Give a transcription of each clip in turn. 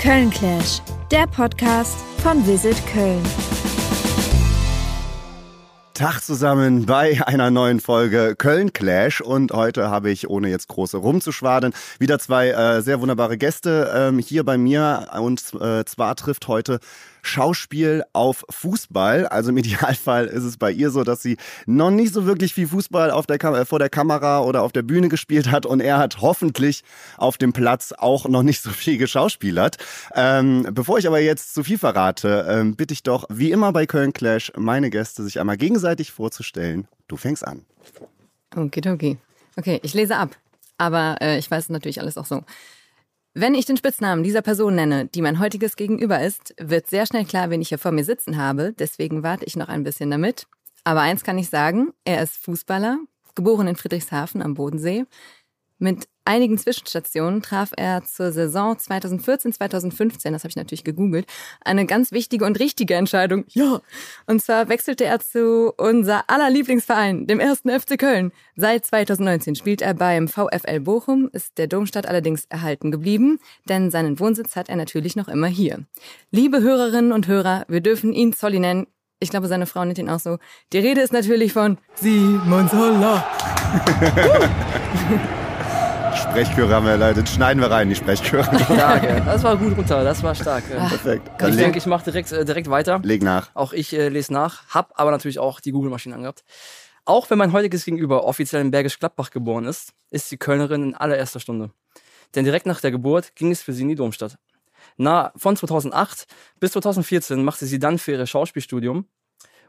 Köln Clash, der Podcast von Visit Köln. Tag zusammen bei einer neuen Folge Köln Clash und heute habe ich, ohne jetzt große rumzuschwaden, wieder zwei äh, sehr wunderbare Gäste ähm, hier bei mir und äh, zwar trifft heute Schauspiel auf Fußball. Also im Idealfall ist es bei ihr so, dass sie noch nicht so wirklich viel Fußball auf der Kam äh, vor der Kamera oder auf der Bühne gespielt hat und er hat hoffentlich auf dem Platz auch noch nicht so viel geschauspielert. Ähm, bevor ich aber jetzt zu viel verrate, ähm, bitte ich doch wie immer bei Köln Clash meine Gäste sich einmal gegenseitig vorzustellen. Du fängst an. Okay, okay. Okay, ich lese ab. Aber äh, ich weiß natürlich alles auch so. Wenn ich den Spitznamen dieser Person nenne, die mein heutiges Gegenüber ist, wird sehr schnell klar, wen ich hier vor mir sitzen habe. Deswegen warte ich noch ein bisschen damit. Aber eins kann ich sagen, er ist Fußballer, geboren in Friedrichshafen am Bodensee, mit einigen Zwischenstationen traf er zur Saison 2014-2015, das habe ich natürlich gegoogelt, eine ganz wichtige und richtige Entscheidung. Ja. Und zwar wechselte er zu unser aller Lieblingsverein, dem ersten FC Köln. Seit 2019 spielt er beim VfL Bochum, ist der Domstadt allerdings erhalten geblieben, denn seinen Wohnsitz hat er natürlich noch immer hier. Liebe Hörerinnen und Hörer, wir dürfen ihn Zolli nennen. Ich glaube, seine Frau nennt ihn auch so. Die Rede ist natürlich von Simon Zoller. Sprechchöre haben wir leider. Schneiden wir rein, die Sprechchöre. Stark, das war gut runter, das war stark. Perfekt. ich denke, ich mache direkt, äh, direkt weiter. Leg nach. Auch ich äh, lese nach, hab aber natürlich auch die Google-Maschine angehabt. Auch wenn mein heutiges Gegenüber offiziell in Bergisch Gladbach geboren ist, ist sie Kölnerin in allererster Stunde. Denn direkt nach der Geburt ging es für sie in die Domstadt. Na, von 2008 bis 2014 machte sie dann für ihr Schauspielstudium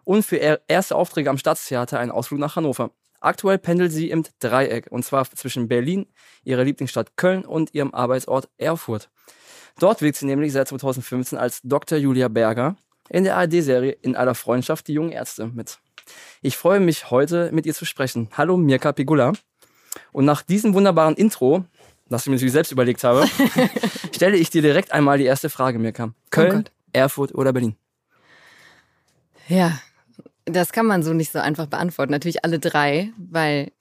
und für erste Aufträge am Staatstheater einen Ausflug nach Hannover. Aktuell pendelt sie im Dreieck und zwar zwischen Berlin, ihrer Lieblingsstadt Köln und ihrem Arbeitsort Erfurt. Dort wirkt sie nämlich seit 2015 als Dr. Julia Berger in der ARD-Serie In aller Freundschaft die jungen Ärzte mit. Ich freue mich heute mit ihr zu sprechen. Hallo Mirka Pigula. Und nach diesem wunderbaren Intro, das ich mir natürlich selbst überlegt habe, stelle ich dir direkt einmal die erste Frage, Mirka. Köln, oh Erfurt oder Berlin? Ja, das kann man so nicht so einfach beantworten. Natürlich alle drei, weil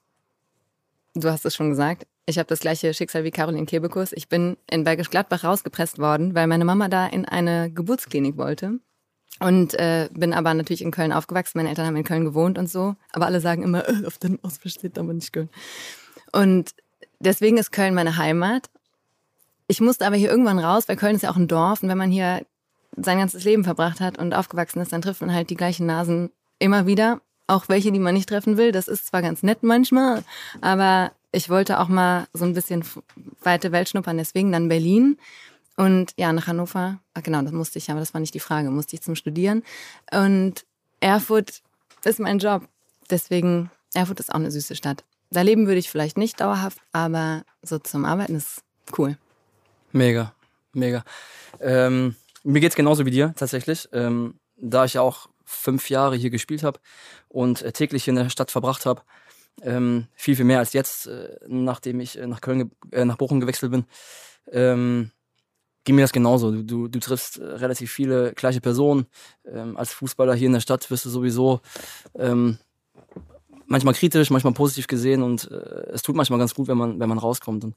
du hast es schon gesagt. Ich habe das gleiche Schicksal wie Caroline Kebekus. Ich bin in Bergisch Gladbach rausgepresst worden, weil meine Mama da in eine Geburtsklinik wollte. Und äh, bin aber natürlich in Köln aufgewachsen. Meine Eltern haben in Köln gewohnt und so. Aber alle sagen immer, äh, auf dem Ausweis steht aber nicht Köln. Und deswegen ist Köln meine Heimat. Ich musste aber hier irgendwann raus, weil Köln ist ja auch ein Dorf. Und wenn man hier sein ganzes Leben verbracht hat und aufgewachsen ist, dann trifft man halt die gleichen Nasen immer wieder. Auch welche, die man nicht treffen will. Das ist zwar ganz nett manchmal, aber ich wollte auch mal so ein bisschen weite Welt schnuppern. Deswegen dann Berlin. Und ja, nach Hannover, ach genau, das musste ich, aber das war nicht die Frage, musste ich zum Studieren. Und Erfurt ist mein Job. Deswegen, Erfurt ist auch eine süße Stadt. Da leben würde ich vielleicht nicht dauerhaft, aber so zum Arbeiten ist cool. Mega, mega. Ähm, mir geht's genauso wie dir tatsächlich. Ähm, da ich ja auch fünf Jahre hier gespielt habe und äh, täglich in der Stadt verbracht habe. Ähm, viel, viel mehr als jetzt, äh, nachdem ich äh, nach Köln, äh, nach Bochum gewechselt bin. Ähm, ging mir das genauso. Du, du, du triffst äh, relativ viele gleiche Personen. Ähm, als Fußballer hier in der Stadt wirst du sowieso ähm, manchmal kritisch, manchmal positiv gesehen und äh, es tut manchmal ganz gut, wenn man, wenn man rauskommt. Und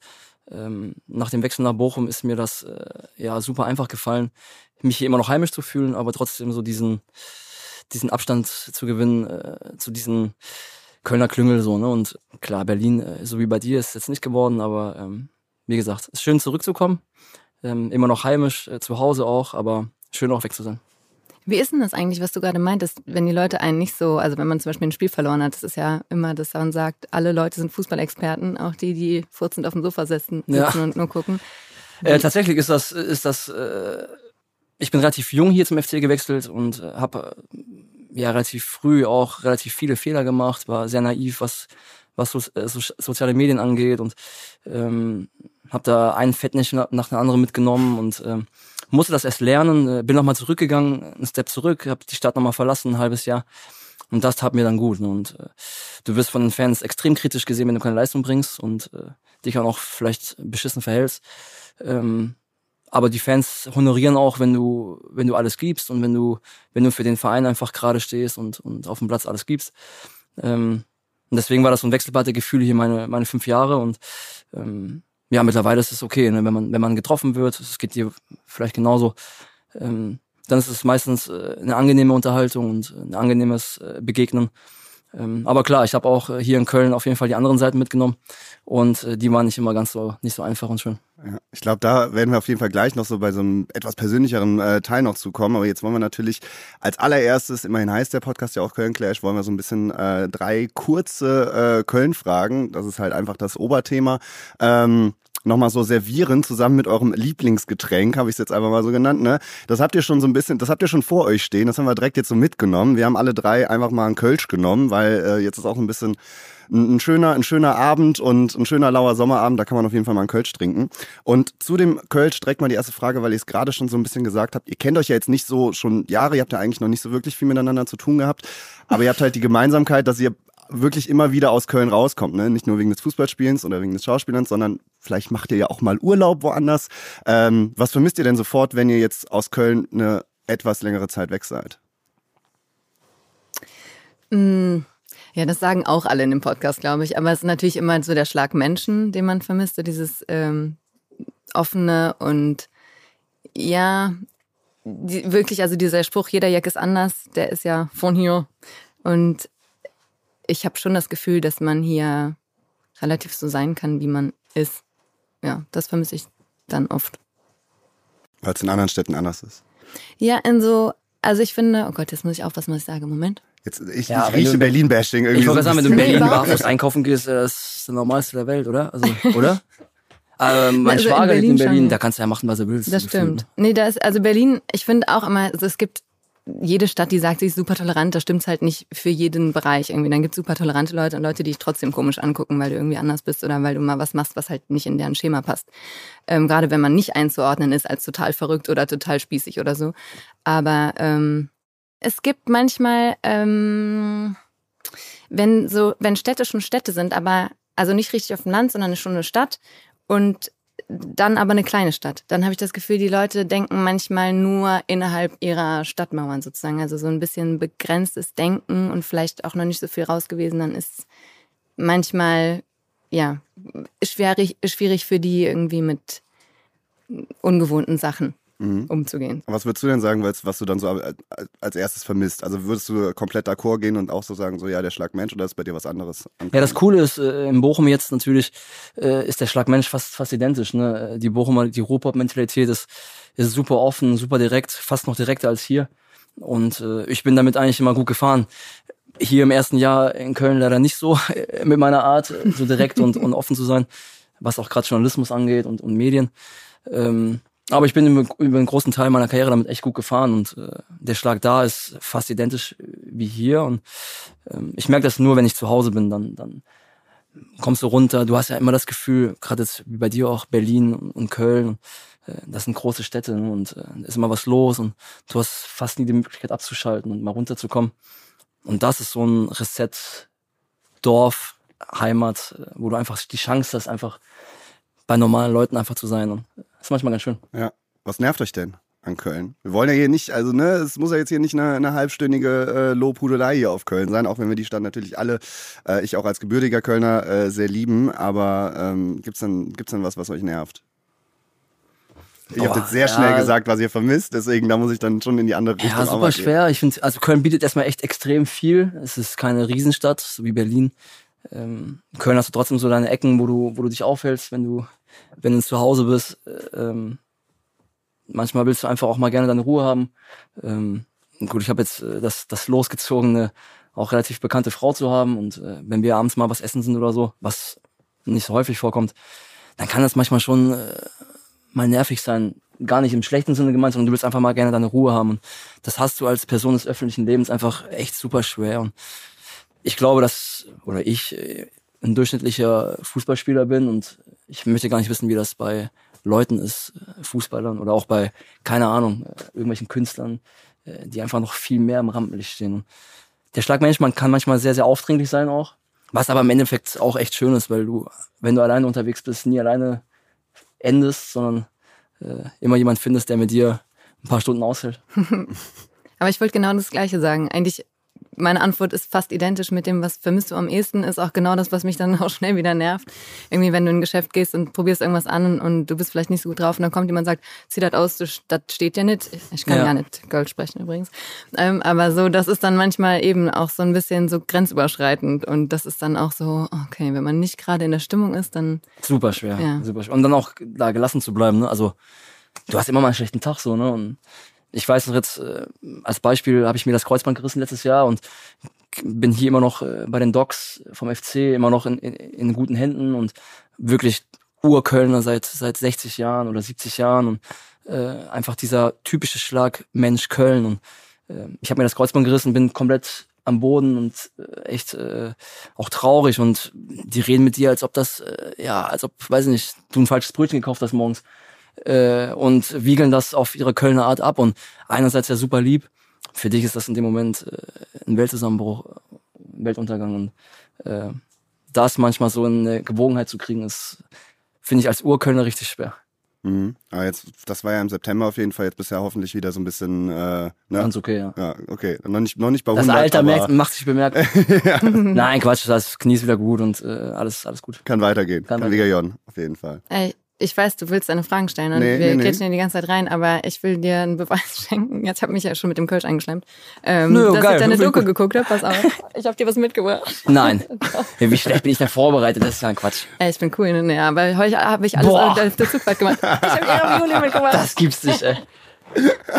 ähm, nach dem Wechsel nach Bochum ist mir das ja super einfach gefallen, mich hier immer noch heimisch zu fühlen, aber trotzdem so diesen diesen Abstand zu gewinnen äh, zu diesen Kölner Klüngel so, ne? Und klar, Berlin, äh, so wie bei dir, ist jetzt nicht geworden, aber ähm, wie gesagt, ist schön zurückzukommen. Ähm, immer noch heimisch, äh, zu Hause auch, aber schön auch weg zu sein. Wie ist denn das eigentlich, was du gerade meintest, wenn die Leute einen nicht so, also wenn man zum Beispiel ein Spiel verloren hat, das ist ja immer, dass man sagt, alle Leute sind Fußballexperten, auch die, die furzend auf dem Sofa sitzen, sitzen ja. und nur gucken. Äh, tatsächlich ist das, ist das äh, ich bin relativ jung hier zum FC gewechselt und äh, habe äh, ja relativ früh auch relativ viele Fehler gemacht, war sehr naiv, was was so, äh, so, soziale Medien angeht und ähm, habe da einen Fettnäschchen nach dem anderen mitgenommen und ähm, musste das erst lernen, äh, bin nochmal zurückgegangen, einen Step zurück, habe die Stadt nochmal verlassen, ein halbes Jahr und das tat mir dann gut. Ne? Und äh, du wirst von den Fans extrem kritisch gesehen, wenn du keine Leistung bringst und äh, dich auch noch vielleicht beschissen verhältst. Ähm, aber die Fans honorieren auch, wenn du, wenn du alles gibst und wenn du, wenn du für den Verein einfach gerade stehst und, und auf dem Platz alles gibst. Ähm, und deswegen war das so ein wechselbare Gefühl hier meine, meine fünf Jahre und ähm, ja, mittlerweile ist es okay, ne? wenn man wenn man getroffen wird, es geht dir vielleicht genauso, ähm, dann ist es meistens äh, eine angenehme Unterhaltung und ein angenehmes äh, Begegnen. Ähm, aber klar, ich habe auch äh, hier in Köln auf jeden Fall die anderen Seiten mitgenommen und äh, die waren nicht immer ganz so nicht so einfach und schön. Ich glaube, da werden wir auf jeden Fall gleich noch so bei so einem etwas persönlicheren äh, Teil noch zukommen. Aber jetzt wollen wir natürlich als allererstes, immerhin heißt der Podcast ja auch Köln Clash, wollen wir so ein bisschen äh, drei kurze äh, Köln-Fragen. Das ist halt einfach das Oberthema. Ähm, nochmal so servieren, zusammen mit eurem Lieblingsgetränk, habe ich es jetzt einfach mal so genannt. Ne? Das habt ihr schon so ein bisschen, das habt ihr schon vor euch stehen, das haben wir direkt jetzt so mitgenommen. Wir haben alle drei einfach mal einen Kölsch genommen, weil äh, jetzt ist auch ein bisschen ein, ein, schöner, ein schöner Abend und ein schöner lauer Sommerabend, da kann man auf jeden Fall mal einen Kölsch trinken. Und zu dem Kölsch direkt mal die erste Frage, weil ihr es gerade schon so ein bisschen gesagt habt. Ihr kennt euch ja jetzt nicht so schon Jahre, ihr habt ja eigentlich noch nicht so wirklich viel miteinander zu tun gehabt, aber ihr habt halt die Gemeinsamkeit, dass ihr wirklich immer wieder aus Köln rauskommt. Ne? Nicht nur wegen des Fußballspielens oder wegen des Schauspielens, sondern vielleicht macht ihr ja auch mal Urlaub woanders. Ähm, was vermisst ihr denn sofort, wenn ihr jetzt aus Köln eine etwas längere Zeit weg seid? Mm, ja, das sagen auch alle in dem Podcast, glaube ich. Aber es ist natürlich immer so der Schlag Menschen, den man vermisst, so dieses ähm, offene und ja, die, wirklich, also dieser Spruch, jeder Jack ist anders, der ist ja von hier. Und ich habe schon das Gefühl, dass man hier relativ so sein kann, wie man ist. Ja, das vermisse ich dann oft. Weil es in anderen Städten anders ist. Ja, in so, also ich finde, oh Gott, jetzt muss ich aufpassen, was ich sage. Moment. Jetzt, ich, ja, ich rieche Berlin-Bashing irgendwie. Ich wollte so sagen, wenn du in Berlin barfuß einkaufen gehst, das ist das Normalste der Welt, oder? Also, oder? Aber mein also Schwager lebt in Berlin, schon. da kannst du ja machen, was du willst. Das stimmt. Nee, da ist, also Berlin, ich finde auch immer, also es gibt jede Stadt, die sagt, sie ist super tolerant, da stimmt's halt nicht für jeden Bereich irgendwie. Dann gibt's super tolerante Leute und Leute, die dich trotzdem komisch angucken, weil du irgendwie anders bist oder weil du mal was machst, was halt nicht in deren Schema passt. Ähm, Gerade wenn man nicht einzuordnen ist als total verrückt oder total spießig oder so. Aber ähm, es gibt manchmal, ähm, wenn so, wenn Städte schon Städte sind, aber also nicht richtig auf dem Land, sondern schon eine Stadt und dann aber eine kleine Stadt. Dann habe ich das Gefühl, die Leute denken manchmal nur innerhalb ihrer Stadtmauern sozusagen. Also so ein bisschen begrenztes Denken und vielleicht auch noch nicht so viel raus gewesen. Dann ist manchmal, ja, schwierig, schwierig für die irgendwie mit ungewohnten Sachen mhm. umzugehen. Was würdest du denn sagen, was du dann so als erstes vermisst? Also würdest du komplett d'accord gehen und auch so sagen, so ja, der Schlagmensch oder ist bei dir was anderes? Ja, das Coole ist, äh, in Bochum jetzt natürlich äh, ist der Schlagmensch fast, fast identisch. Ne? Die Bochumer, die Ruhrpott-Mentalität ist, ist super offen, super direkt, fast noch direkter als hier. Und äh, ich bin damit eigentlich immer gut gefahren hier im ersten Jahr in Köln leider nicht so mit meiner Art, so direkt und, und offen zu sein, was auch gerade Journalismus angeht und, und Medien. Ähm, aber ich bin über, einen großen Teil meiner Karriere damit echt gut gefahren und äh, der Schlag da ist fast identisch wie hier. Und ähm, ich merke das nur, wenn ich zu Hause bin, dann, dann kommst du runter. Du hast ja immer das Gefühl, gerade jetzt wie bei dir auch Berlin und Köln, äh, das sind große Städte ne, und äh, ist immer was los und du hast fast nie die Möglichkeit abzuschalten und mal runterzukommen. Und das ist so ein Reset, Dorf, Heimat, äh, wo du einfach die Chance hast, einfach bei normalen Leuten einfach zu sein. Und ist manchmal ganz schön. Ja. Was nervt euch denn an Köln? Wir wollen ja hier nicht, also ne, es muss ja jetzt hier nicht eine, eine halbstündige äh, Lobhudelei hier auf Köln sein, auch wenn wir die Stadt natürlich alle, äh, ich auch als gebürtiger Kölner, äh, sehr lieben. Aber ähm, gibt's denn, gibt's denn was, was euch nervt? Ich habe jetzt sehr ja. schnell gesagt, was ihr vermisst, deswegen da muss ich dann schon in die andere Richtung. Ja, super schwer. Ich finde, also Köln bietet erstmal echt extrem viel. Es ist keine Riesenstadt, so wie Berlin. Ähm, Köln hast du trotzdem so deine Ecken, wo du, wo du dich aufhältst, wenn du wenn du zu Hause bist, äh, ähm, manchmal willst du einfach auch mal gerne deine Ruhe haben. Ähm, gut, ich habe jetzt äh, das, das losgezogene, auch relativ bekannte Frau zu haben und äh, wenn wir abends mal was essen sind oder so, was nicht so häufig vorkommt, dann kann das manchmal schon äh, mal nervig sein. Gar nicht im schlechten Sinne gemeint, sondern du willst einfach mal gerne deine Ruhe haben. Und das hast du als Person des öffentlichen Lebens einfach echt super schwer. Und ich glaube, dass, oder ich, äh, ein durchschnittlicher Fußballspieler bin und ich möchte gar nicht wissen, wie das bei Leuten ist, äh, Fußballern oder auch bei, keine Ahnung, äh, irgendwelchen Künstlern, die einfach noch viel mehr im Rampenlicht stehen. Der Schlagmensch, man kann manchmal sehr, sehr aufdringlich sein auch, was aber im Endeffekt auch echt schön ist, weil du, wenn du alleine unterwegs bist, nie alleine endest, sondern äh, immer jemand findest, der mit dir ein paar Stunden aushält. aber ich wollte genau das Gleiche sagen. Eigentlich meine Antwort ist fast identisch mit dem, was vermisst du am ehesten, ist auch genau das, was mich dann auch schnell wieder nervt. Irgendwie, wenn du in ein Geschäft gehst und probierst irgendwas an und du bist vielleicht nicht so gut drauf und dann kommt jemand und sagt, zieh das aus, das steht ja nicht. Ich kann Ja. gar nicht Gold sprechen übrigens. Ähm, aber so, das ist dann manchmal eben auch so ein bisschen so grenzüberschreitend und das ist dann auch so, okay, wenn man nicht gerade in der Stimmung ist, dann Super schwer. Ja. Super schwer. Und dann auch da gelassen zu bleiben, ne? Also, du hast immer mal einen schlechten Tag so, ne? Und ich weiß noch jetzt, äh, als Beispiel habe ich mir das Kreuzband gerissen letztes Jahr und bin hier immer noch äh, bei den Docs vom FC immer noch in, in, in guten Händen und wirklich Urkölner seit seit 60 Jahren oder 70 Jahren und äh, einfach dieser typische Schlag Mensch Köln und äh, ich habe mir das Kreuzband gerissen, bin komplett am Boden und äh, echt äh, auch traurig und die reden mit dir, als ob das äh, ja, als ob weiß ich nicht, du ein falsches Brötchen gekauft hast morgens äh, und wiegeln das auf ihre Kölner Art ab und einerseits ja super lieb, für dich ist das in dem Moment äh, ein Weltzusammenbruch, ein Weltuntergang und äh, das manchmal so in eine Gewogenheit zu kriegen, ist finde ich als Urkölner richtig schwer. Mhm. Aber jetzt, das war ja im September auf jeden Fall, jetzt bisher hoffentlich wieder so ein bisschen, äh, ne? Ganz okay, ja. Ja, okay. Noch nicht, noch nicht bei Das 100, Alter aber merkt, macht sich bemerkt. Nein, Quatsch, das Knie ist wieder gut und äh, alles, alles gut. kann weitergehen. Kann Kann Liga Jon, auf jeden Fall. Ey, ich weiß, du willst deine Fragen stellen und Nee, wir nee, nee. quetschen hier die ganze Zeit rein, aber ich will dir einen Beweis schenken. Jetzt habe mich ja schon mit dem Kölsch eingeschleimt. Ähm, Nö, dass geil. ich deine Doku gut. geguckt habe, pass auf. Ich habe dir was mitgebracht. Nein. Ja, wie schlecht bin ich denn vorbereitet? Das ist ja ein Quatsch. Ey, ich bin cool, ne? Ja, aber heute habe ich alles auf der Zugfahrt gemacht. Ich habe dir Ravioli mitgebracht. Das gibt's nicht, ey.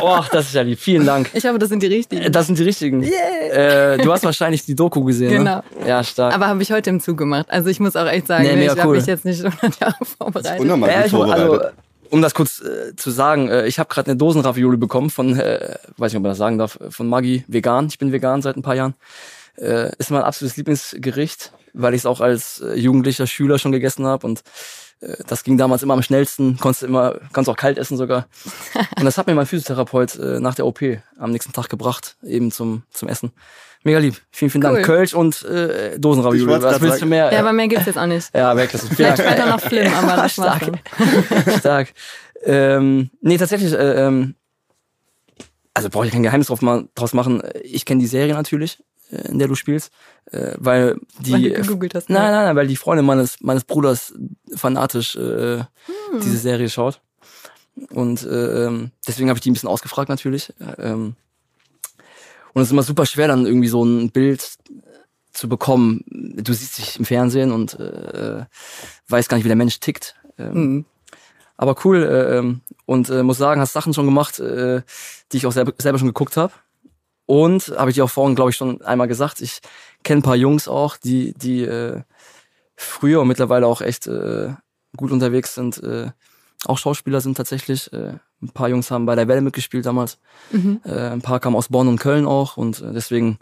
Och, das ist ja lieb. Vielen Dank. Ich hoffe, das sind die richtigen. Das sind die richtigen. Äh, du hast wahrscheinlich die Doku gesehen, Genau. ne? Ja, stark. Aber habe ich heute im Zug gemacht. Also ich muss auch echt sagen, Nee, ne, ich mega habe cool. mich jetzt nicht 100 Jahre vorbereitet. Unnormal Ja, ich, mu- vorbereitet. also, um das kurz äh, zu sagen, äh, ich habe gerade eine Dosenravioli bekommen von, äh, weiß nicht, ob man das sagen darf, von Maggi vegan. Ich bin vegan seit ein paar Jahren. Äh, ist mein absolutes Lieblingsgericht, weil ich es auch als äh, jugendlicher Schüler schon gegessen habe und äh, das ging damals immer am schnellsten. Konntest du immer, kannst auch kalt essen sogar. Und das hat mir mein Physiotherapeut äh, nach der OP am nächsten Tag gebracht, eben zum zum Essen. Mega lieb. Vielen, vielen Cool. Dank. Kölsch und äh, Dosenravioli. Was willst du mehr? ja, aber mehr gibt's jetzt auch nicht. Ja, weg. Das ist Vielleicht später noch Flim, aber das war's stark. dann. stark. Ähm, nee, tatsächlich, äh, ähm, also brauche ich kein Geheimnis drauf mal, draus machen. Ich kenne die Serie natürlich, äh, in der du spielst, äh, weil die. Weil du gegoogelt hast, ne? Nein, nein, nein, weil die Freundin meines, meines Bruders fanatisch äh, Hm. diese Serie schaut. Und äh, ähm, deswegen habe ich die ein bisschen ausgefragt natürlich. Ähm, und es ist immer super schwer, dann irgendwie so ein Bild zu bekommen. Du siehst dich im Fernsehen und äh, weißt gar nicht, wie der Mensch tickt. Ähm, Mhm. aber cool äh, ähm, und äh, muss sagen, hast Sachen schon gemacht, äh, die ich auch selber, selber schon geguckt habe. Und habe ich dir auch vorhin, glaube ich, schon einmal gesagt, ich kenne ein paar Jungs auch, die, die äh, früher und mittlerweile auch echt äh, gut unterwegs sind, äh, auch Schauspieler sind tatsächlich. Äh, ein paar Jungs haben bei der Welle mitgespielt damals. Mhm. Äh, ein paar kamen aus Bonn und Köln auch und äh, deswegen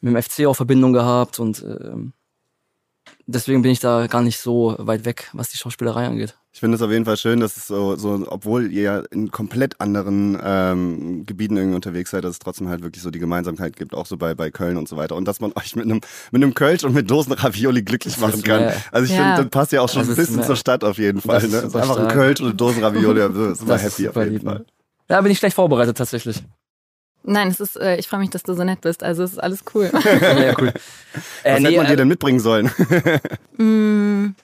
mit dem FC auch Verbindung gehabt und ähm, deswegen bin ich da gar nicht so weit weg, was die Schauspielerei angeht. Ich finde es auf jeden Fall schön, dass es so, so obwohl ihr ja in komplett anderen ähm, Gebieten irgendwie unterwegs seid, dass es trotzdem halt wirklich so die Gemeinsamkeit gibt, auch so bei, bei Köln und so weiter. Und dass man euch mit einem mit einem Kölsch und mit Dosen Ravioli glücklich machen kann. mehr. Also ich Ja. finde, das passt ja auch schon Das ein bisschen mehr. zur Stadt auf jeden Fall. Ne? Einfach ein stark. Kölsch und eine Dosen Ravioli, also ist immer Das ist happy auf jeden lieb, Fall. ne? Da bin ich schlecht vorbereitet tatsächlich. Nein, es ist, äh, ich freue mich, dass du so nett bist. Also es ist alles cool. ja, cool. Äh, Was nee, hätte man dir äh, denn mitbringen sollen? mm,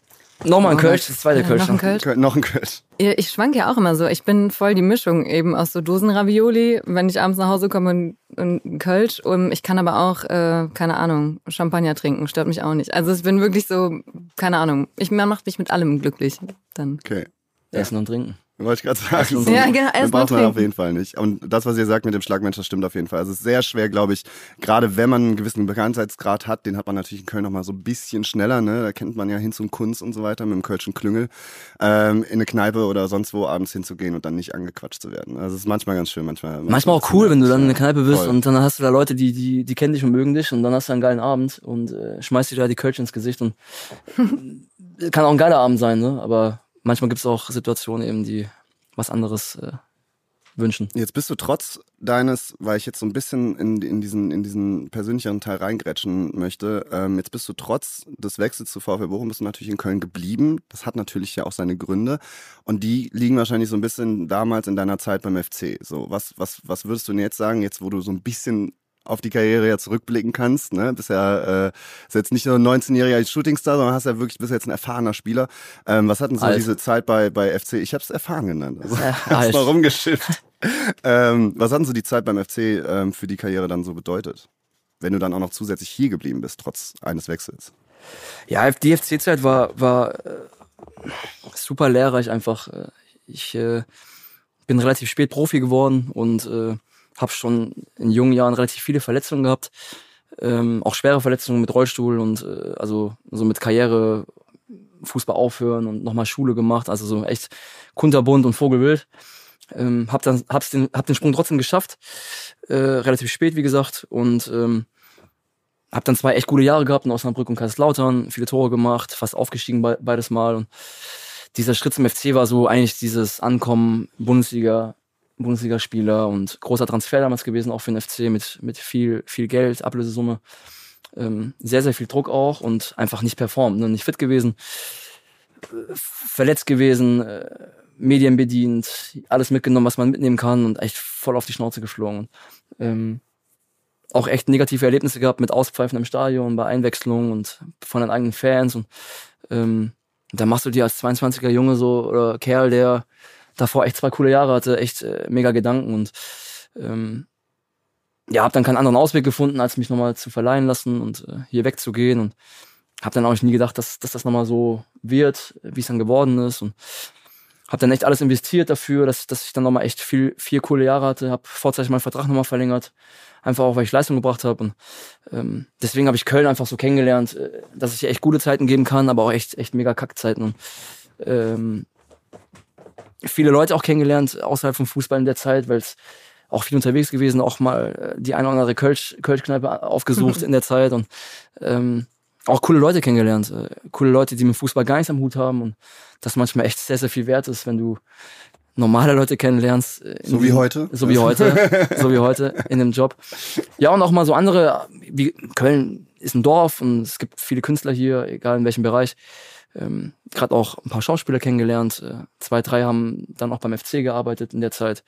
nochmal ein Kölsch, das zweite ja, Kölsch. noch ein Kölsch. Noch ein Kölsch. Ja, Ich schwank ja auch immer so. Ich bin voll die Mischung eben aus so Dosenravioli, wenn ich abends nach Hause komme und, und ein Kölsch. Und ich kann aber auch, äh, keine Ahnung, Champagner trinken, stört mich auch nicht. Also ich bin wirklich so, keine Ahnung, ich, man macht mich mit allem glücklich. Dann. Okay. Essen und trinken. Wollte ich gerade sagen. Ja, genau, und braucht man auf jeden Fall nicht. Und das, was ihr sagt mit dem Schlagmensch, das stimmt auf jeden Fall. Also es ist sehr schwer, glaube ich, gerade wenn man einen gewissen Bekanntheitsgrad hat, den hat man natürlich in Köln noch mal so ein bisschen schneller, ne? Da kennt man ja hin zum Kunst und so weiter mit dem Kölschen Klüngel, ähm, in eine Kneipe oder sonst wo abends hinzugehen und dann nicht angequatscht zu werden. Also es ist manchmal ganz schön, manchmal. Manchmal auch cool, wenn du dann in der Kneipe bist Voll. und dann hast du da Leute, die, die, die kennen dich und mögen dich und dann hast du einen geilen Abend und äh, schmeißt dir da die Kölsch ins Gesicht und kann auch ein geiler Abend sein, ne? Aber manchmal gibt es auch Situationen eben, die was anderes äh, wünschen. Jetzt bist du trotz deines, weil ich jetzt so ein bisschen in, in, diesen, in diesen persönlicheren Teil reingrätschen möchte, ähm, jetzt bist du trotz des Wechsels zu VfL Bochum bist du natürlich in Köln geblieben. Das hat natürlich ja auch seine Gründe. Und die liegen wahrscheinlich so ein bisschen damals in deiner Zeit beim FC. So, was, was, was würdest du denn jetzt sagen, jetzt wo du so ein bisschen auf die Karriere ja zurückblicken kannst. Ne? Bist ja äh, ist jetzt nicht nur ein 19-jähriger Shootingstar, sondern hast ja wirklich bist jetzt ein erfahrener Spieler. Ähm, was hat denn so Alt. diese Zeit bei bei FC? Ich habe es erfahren genannt. Also, Äh, hast mal rumgeschifft. ähm, was hat denn so die Zeit beim FC ähm, für die Karriere dann so bedeutet? Wenn du dann auch noch zusätzlich hier geblieben bist, trotz eines Wechsels. Ja, die FC-Zeit war, war äh, super lehrreich einfach. Äh, Ich äh, bin relativ spät Profi geworden und äh, habe schon in jungen Jahren relativ viele Verletzungen gehabt. Ähm, auch schwere Verletzungen mit Rollstuhl und äh, also so mit Karriere, Fußball aufhören und nochmal Schule gemacht. Also so echt kunterbunt und vogelwild. Ähm, hab dann hab's den, hab den Sprung trotzdem geschafft, äh, relativ spät wie gesagt und ähm, hab dann zwei echt gute Jahre gehabt in Osnabrück und Kaiserslautern, viele Tore gemacht, fast aufgestiegen be beides Mal und dieser Schritt zum FC war so eigentlich dieses Ankommen Bundesliga Bundesligaspieler und großer Transfer damals gewesen auch für den FC mit mit viel viel Geld Ablösesumme ähm, sehr sehr viel Druck auch und einfach nicht performt ne? nicht fit gewesen äh, verletzt gewesen äh, Medien bedient alles mitgenommen was man mitnehmen kann und echt voll auf die Schnauze geflogen ähm, auch echt negative Erlebnisse gehabt mit Auspfeifen im Stadion, bei Einwechslungen und von den eigenen Fans. Und ähm, da machst du dir als 22er Junge so oder Kerl, der davor echt zwei coole Jahre hatte, echt äh, mega Gedanken und ähm, ja, hab dann keinen anderen Ausweg gefunden, als mich nochmal zu verleihen lassen und äh, hier wegzugehen und hab dann auch nie gedacht, dass, dass das nochmal so wird, wie es dann geworden ist und hab dann echt alles investiert dafür, dass, dass ich dann nochmal echt viel, vier coole Jahre hatte, hab vorzeitig meinen Vertrag nochmal verlängert, einfach auch, weil ich Leistung gebracht habe. Und ähm, deswegen habe ich Köln einfach so kennengelernt, äh, dass hier echt gute Zeiten geben kann, aber auch echt, echt mega Kackzeiten. Und ähm, viele Leute auch kennengelernt außerhalb vom Fußball in der Zeit, weil es auch viel unterwegs gewesen, auch mal äh, die eine oder andere Kölsch, Kölschkneipe aufgesucht in der Zeit und ähm, auch coole Leute kennengelernt. Äh, coole Leute, die mit Fußball gar nichts am Hut haben und das manchmal echt sehr, sehr viel wert ist, wenn du normale Leute kennenlernst. äh, So wie heute? So wie heute. so wie heute in dem Job. Ja, und auch mal so andere, wie Köln ist ein Dorf und es gibt viele Künstler hier, egal in welchem Bereich. Ähm, Gerade auch ein paar Schauspieler kennengelernt. Äh, zwei, drei haben dann auch beim FC gearbeitet in der Zeit.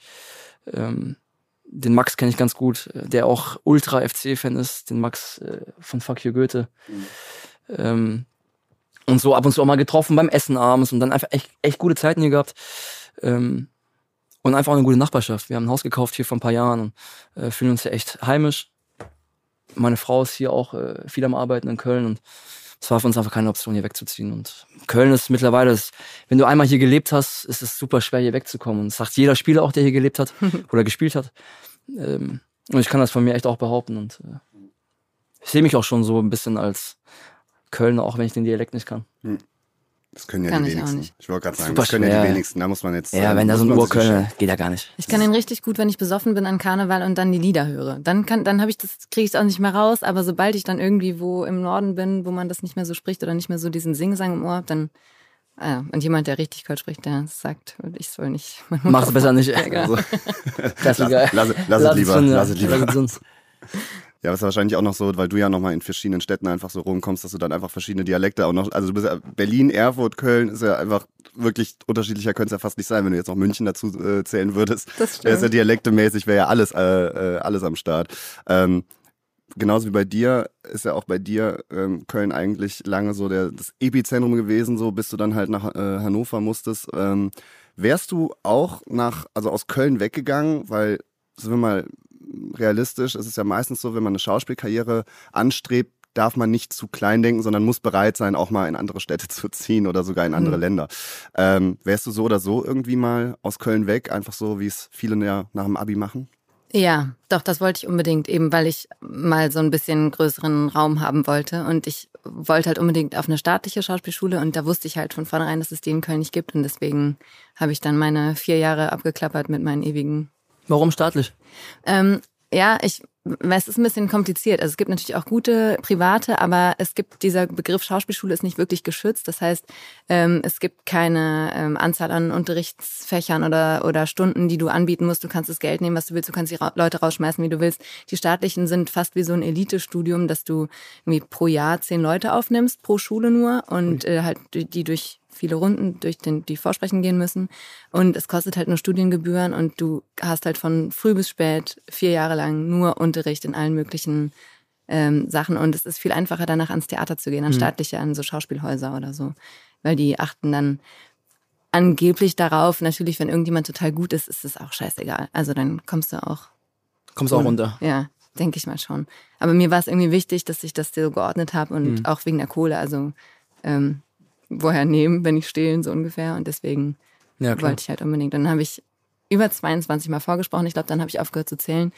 Ähm, den Max kenne ich ganz gut, äh, der auch Ultra-FC-Fan ist, den Max äh, von Fuck You Goethe. Ähm, und so ab und zu auch mal getroffen beim Essen abends und dann einfach echt, echt gute Zeiten hier gehabt. Ähm, und einfach auch eine gute Nachbarschaft. Wir haben ein Haus gekauft hier vor ein paar Jahren und äh, fühlen uns ja echt heimisch. Meine Frau ist hier auch äh, viel am Arbeiten in Köln und es war für uns einfach keine Option, hier wegzuziehen. Und Köln ist mittlerweile, das, wenn du einmal hier gelebt hast, ist es super schwer, hier wegzukommen. Und das sagt jeder Spieler auch, der hier gelebt hat oder gespielt hat. Ähm, und ich kann das von mir echt auch behaupten. Und äh, ich sehe mich auch schon so ein bisschen als Kölner, auch wenn ich den Dialekt nicht kann. Das können ja Kann die ich auch wenigsten. nicht. Ich wollte gerade sagen, Super das können ja die schwer. wenigsten. Da muss man jetzt. Ja, ähm, wenn da so ein Urkölner, geht ja gar nicht. Ich kann den richtig gut, wenn ich besoffen bin an Karneval und dann die Lieder höre. Dann kann, dann habe ich das, kriege ich es auch nicht mehr raus. Aber sobald ich dann irgendwie wo im Norden bin, wo man das nicht mehr so spricht oder nicht mehr so diesen Singsang im Ohr habe, dann ah, und jemand, der richtig Kölsch spricht, der sagt, ich soll nicht. Mach's besser nicht. Ja, genau. Das ist geil. Lass, lass, lass es lieber. Lass es lieber. Ja, das ist wahrscheinlich auch noch so, weil du ja nochmal in verschiedenen Städten einfach so rumkommst, dass du dann einfach verschiedene Dialekte auch noch, also du bist ja Berlin, Erfurt, Köln ist ja einfach wirklich unterschiedlicher könnte es ja fast nicht sein, wenn du jetzt noch München dazu äh, zählen würdest. Das Da ist ja stimmt. dialektemäßig, wäre ja alles, äh, äh, alles am Start. Ähm, genauso wie bei dir ist ja auch bei dir ähm, Köln eigentlich lange so der, das Epizentrum gewesen, so bis du dann halt nach äh, Hannover musstest. Ähm, wärst du auch nach, also aus Köln weggegangen, weil, sind wir mal realistisch, es ist ja meistens so, wenn man eine Schauspielkarriere anstrebt, darf man nicht zu klein denken, sondern muss bereit sein, auch mal in andere Städte zu ziehen oder sogar in andere Mhm. Länder. Ähm, wärst du so oder so irgendwie mal aus Köln weg, einfach so, wie es viele nach dem Abi machen? Ja, doch, das wollte ich unbedingt, eben weil ich mal so ein bisschen größeren Raum haben wollte. Und ich wollte halt unbedingt auf eine staatliche Schauspielschule und da wusste ich halt von vornherein, dass es die in Köln nicht gibt. Und deswegen habe ich dann meine vier Jahre abgeklappert mit meinen ewigen Warum staatlich? Ähm, ja, ich, es ist ein bisschen kompliziert. Also es gibt natürlich auch gute private, aber es gibt dieser Begriff Schauspielschule ist nicht wirklich geschützt. Das heißt, ähm, es gibt keine ähm, Anzahl an Unterrichtsfächern oder oder Stunden, die du anbieten musst. Du kannst das Geld nehmen, was du willst. Du kannst die Leute rausschmeißen, wie du willst. Die staatlichen sind fast wie so ein Elitestudium, dass du irgendwie pro Jahr zehn Leute aufnimmst, pro Schule nur und äh, halt die durch viele Runden durch den, die Vorsprechen gehen müssen. Und es kostet halt nur Studiengebühren und du hast halt von früh bis spät vier Jahre lang nur Unterricht in allen möglichen ähm, Sachen. Und es ist viel einfacher, danach ans Theater zu gehen, an Mhm. staatliche, an so Schauspielhäuser oder so. Weil die achten dann angeblich darauf, natürlich, wenn irgendjemand total gut ist, ist es auch scheißegal. Also dann kommst du auch Kommst auch runter. ja, denke ich mal schon. Aber mir war es irgendwie wichtig, dass ich das so geordnet habe und Mhm. auch wegen der Kohle. Also ähm, woher nehmen, wenn ich stehlen, so ungefähr. Und deswegen Ja, wollte ich halt unbedingt. Dann habe ich über 22 Mal vorgesprochen. Ich glaube, dann habe ich aufgehört zu zählen